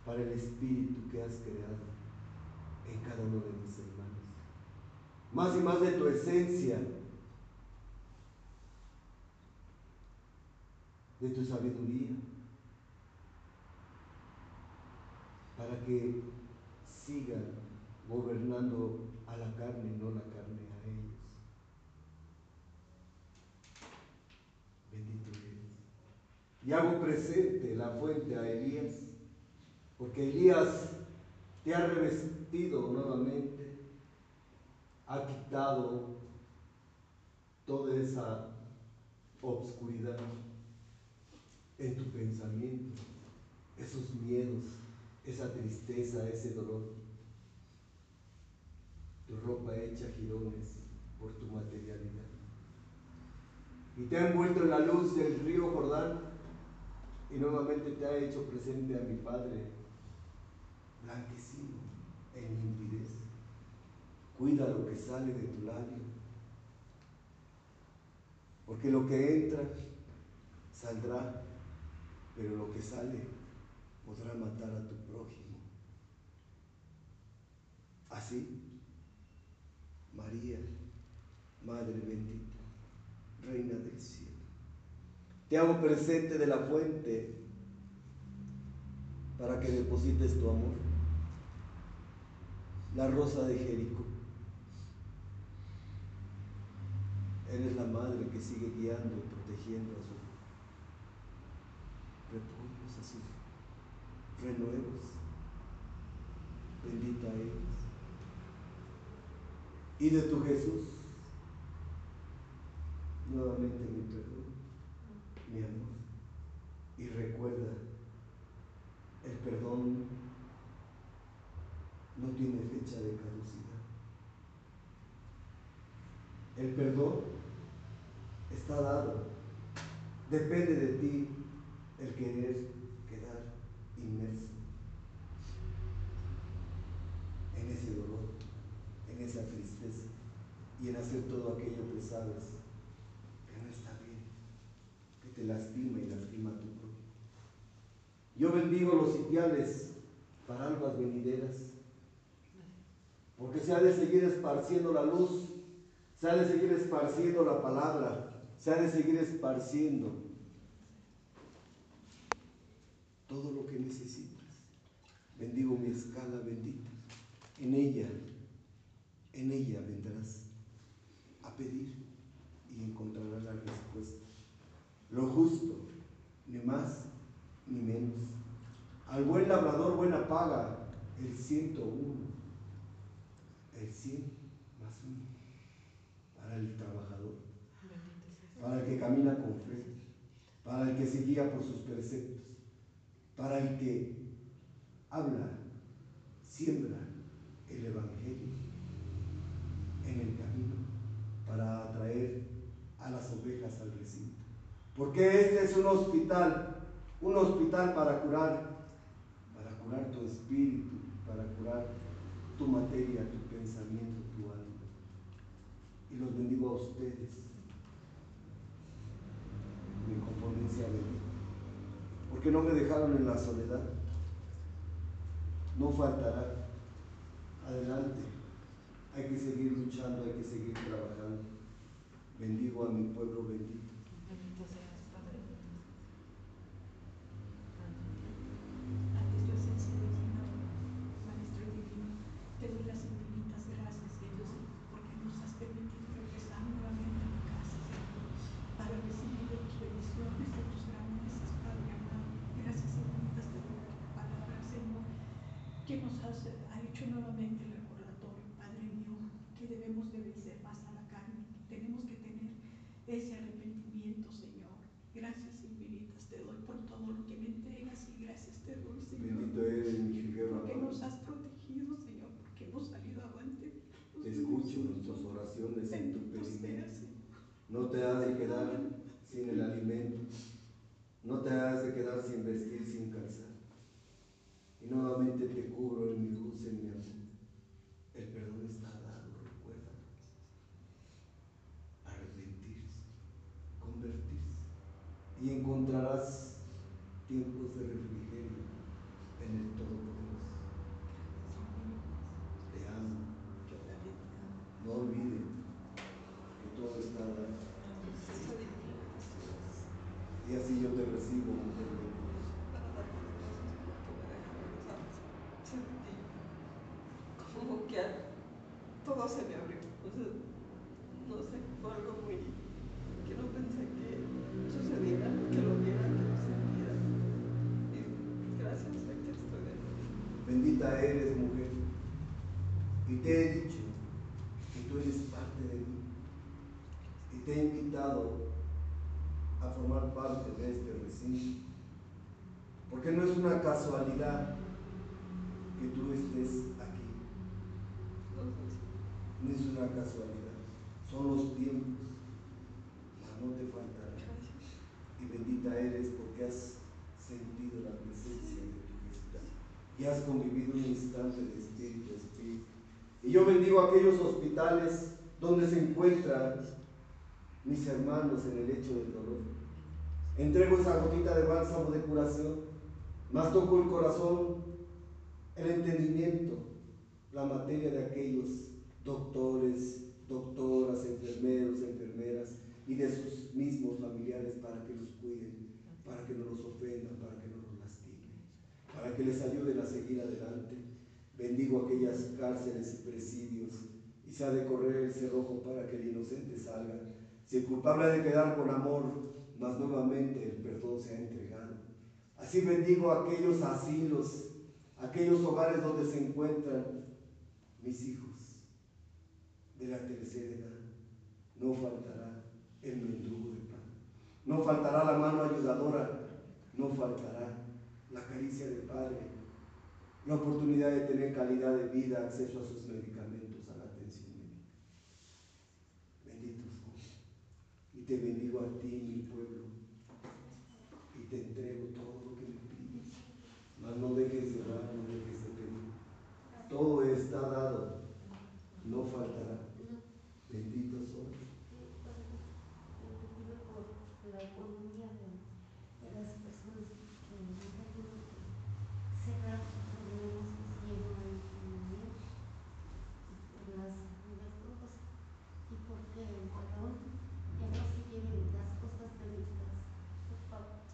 A: para el espíritu que has creado en cada uno de mis hermanos. Más y más de tu esencia, de tu sabiduría, para que sigan gobernando a la carne y no la carne a ellos. Bendito eres. Y hago presente la fuente a Elías, porque Elías te ha revestido nuevamente, ha quitado toda esa obscuridad en tu pensamiento, esos miedos, esa tristeza, ese dolor. Tu ropa hecha girones por tu materialidad. Y te ha envuelto en la luz del río Jordán y nuevamente te ha hecho presente a mi Padre, blanquecino en limpidez. Cuida lo que sale de tu labio, porque lo que entra saldrá, pero lo que sale podrá matar a tu prójimo. Así, María, Madre bendita, Reina del cielo, te hago presente de la fuente para que deposites tu amor. La rosa de Jericó. Eres la madre que sigue guiando y protegiendo a sus repollos, a sus renuevos. Bendita eres. Y de tu Jesús, nuevamente mi perdón, mi amor. Y recuerda, el perdón no tiene fecha de caducidad. El perdón está dado. Depende de ti el querer quedar inmerso en ese dolor, en esa tristeza y en hacer todo aquello que sabes que no está bien, que te lastima y lastima a tu propio. Yo bendigo los sitiales para albas venideras, porque se ha de seguir esparciendo la luz, se ha de seguir esparciendo la palabra, se ha de seguir esparciendo todo lo que necesitas. Bendigo mi escala bendita. En ella, en ella vendrás a pedir y encontrarás la respuesta. Lo justo, ni más ni menos. Al buen labrador buena paga, el 101, 100 más uno, para el trabajador, para el que camina con fe, para el que se guía por sus preceptos, para el que habla, siembra el Evangelio en el camino para atraer a las ovejas al recinto. Porque este es un hospital, un hospital para curar, para curar tu espíritu, para curar tu materia, tu pensamiento, tu alma. Y los bendigo a ustedes, mi componencia bendita, porque no me dejaron en la soledad. No faltará. Adelante. Hay que seguir luchando, hay que seguir trabajando. Bendigo a mi pueblo. Bendito
B: seas, Padre.
C: Ante tu esencia divina, Maestro Divino, te doy las infinitas gracias, Dios, porque nos has permitido regresar nuevamente a tu casa, Señor, para recibir de tus bendiciones, de tus grandezas, Padre amado. Gracias infinitas te doy por tu palabra, Señor, que nos has, ha hecho nuevamente el recordatorio, Padre mío, que debemos de vencer más a la carne, tenemos que tener ese arrepentimiento, Señor. Gracias infinitas te doy por todo lo que me entregas y gracias te doy, Señor.
A: Bendito eres mi jilguero
C: Porque
A: amado.
C: nos has protegido, Señor, porque hemos salido avante.
A: Te escucho nuestras oraciones en tu
C: Bendito seas,
A: pedimento.
C: Señor.
A: No te has de quedar sin el alimento. No te has de quedar sin vestir, sin calzar. Y nuevamente te cubro en mi luz, en mi amor. El perdón está dado, recuerda. Arrepentirse, convertirse. Y encontrarás tiempos de refrigerio en el Todopoderoso. Te amo. No olviden que todo está dado. Y así yo te recibo, mujer bendita.
D: para darte gracias por tu gran sentí como que todo se me abrió. O sea, no sé, fue algo muy que no pensé que sucediera, que lo viera, que lo sintiera. Y gracias, aquí estoy de nuevo.
A: Bendito bendita eres mujer. Y te he dicho que tú eres parte de mí. Y te he invitado a formar parte de este recinto. Porque no es una casualidad que tú estés aquí. No es una casualidad. Son los tiempos. Mas no te faltará. Y bendita eres porque has sentido la presencia de tu Cristo. Y has convivido un instante de espíritu a espíritu. Y yo bendigo aquellos hospitales donde se encuentran mis hermanos en el hecho del dolor. Entrego esa gotita de bálsamo de curación, más toco el corazón, el entendimiento, la materia de aquellos doctores, doctoras, enfermeros, enfermeras y de sus mismos familiares para que los cuiden, para que no los ofendan, para que no los lastimen, para que les ayuden a seguir adelante. Bendigo aquellas cárceles y presidios se ha de correr el cerrojo para que el inocente salga. Si el culpable ha de quedar con amor, mas nuevamente el perdón se ha entregado. Así bendigo aquellos asilos, aquellos hogares donde se encuentran mis hijos de la tercera edad. No faltará el mendrugo de pan. No faltará la mano ayudadora. No faltará la caricia del Padre. La oportunidad de tener calidad de vida, acceso a sus medicamentos, a la atención médica. Bendito somos. Te bendigo a ti, mi pueblo. Y te entrego todo lo que me pides. Mas no dejes de orar, no dejes de pedir. Todo está dado. No faltará. Bendito somos.
E: Yo te pido por la economía de, de las personas que no han tenido que cerrar problemas que se llevan a la economía, por las, las cosas, y porque el patrón ya no se lleve las cosas de nuestras, por favor.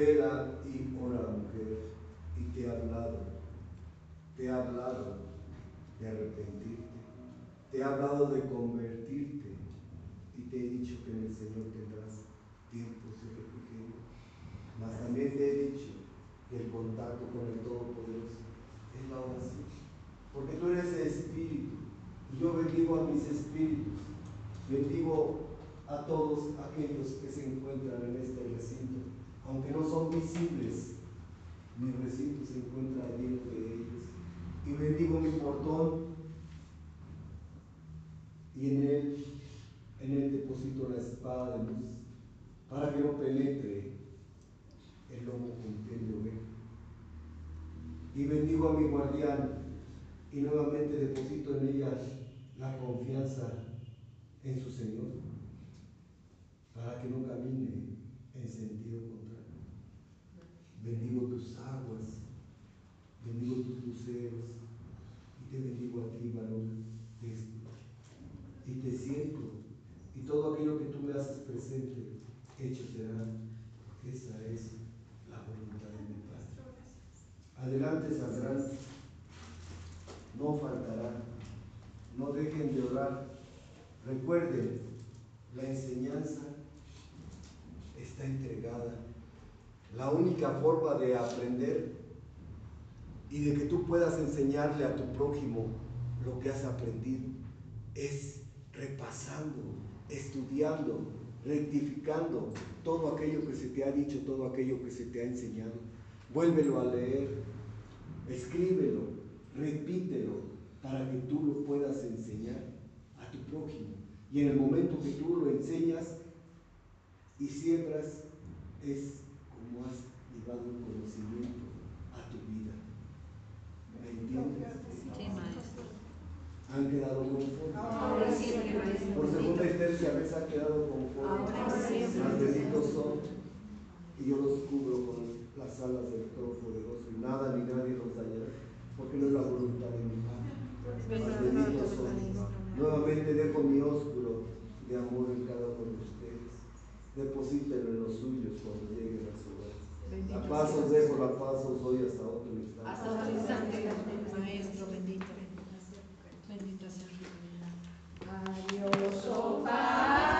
A: Vela y ora, mujer, y te ha hablado, te ha hablado de arrepentirte, te ha hablado de convertirte, y te he dicho que en el Señor tendrás tiempos de refrigerio. Mas también te he dicho que el contacto con el Todopoderoso es la oración, porque tú eres espíritu, y yo bendigo a mis espíritus, bendigo a todos aquellos que se encuentran en este recinto, aunque no son visibles, mi recinto se encuentra lleno de ellos. Y bendigo mi portón y en él, en él deposito la espada de luz para que no penetre el lomo con piel de oveja. Y bendigo a mi guardián y nuevamente deposito en ella la confianza en su Señor para que no camine en sentido contrario. Bendigo tus aguas, bendigo tus luceros y te bendigo a ti, varón déspota. Y te siento y todo aquello que tú me haces presente, hecho será, esa es la voluntad de mi Padre. Adelante saldrán, no faltará, no dejen de orar. Recuerden, la enseñanza está entregada. La única forma de aprender y de que tú puedas enseñarle a tu prójimo lo que has aprendido es repasando, estudiando, rectificando todo aquello que se te ha dicho, todo aquello que se te ha enseñado. Vuélvelo a leer, escríbelo, repítelo para que tú lo puedas enseñar a tu prójimo. Y en el momento que tú lo enseñas y siembras, es como has llevado el conocimiento a tu vida. ¿Me entiendes?
B: Sí, maestro.
A: ¿Han quedado conformes?
B: Ahora sí, maestro.
A: Por segunda y tercera vez han quedado conformes.
B: Ahora sí.
A: Más benditos son. Y yo los cubro con las alas del Todopoderoso. Y nada ni nadie los dañará. Porque no es la voluntad de mi Padre. Más benditos son. Nuevamente dejo mi ósculo de amor en cada uno de ustedes. Deposítenlo en los suyos cuando lleguen a su. La paz os dejo, la paz os doy hasta otro instante.
B: Hasta otro instante, Maestro bendito. Bendito sea. Adiós, oh Padre.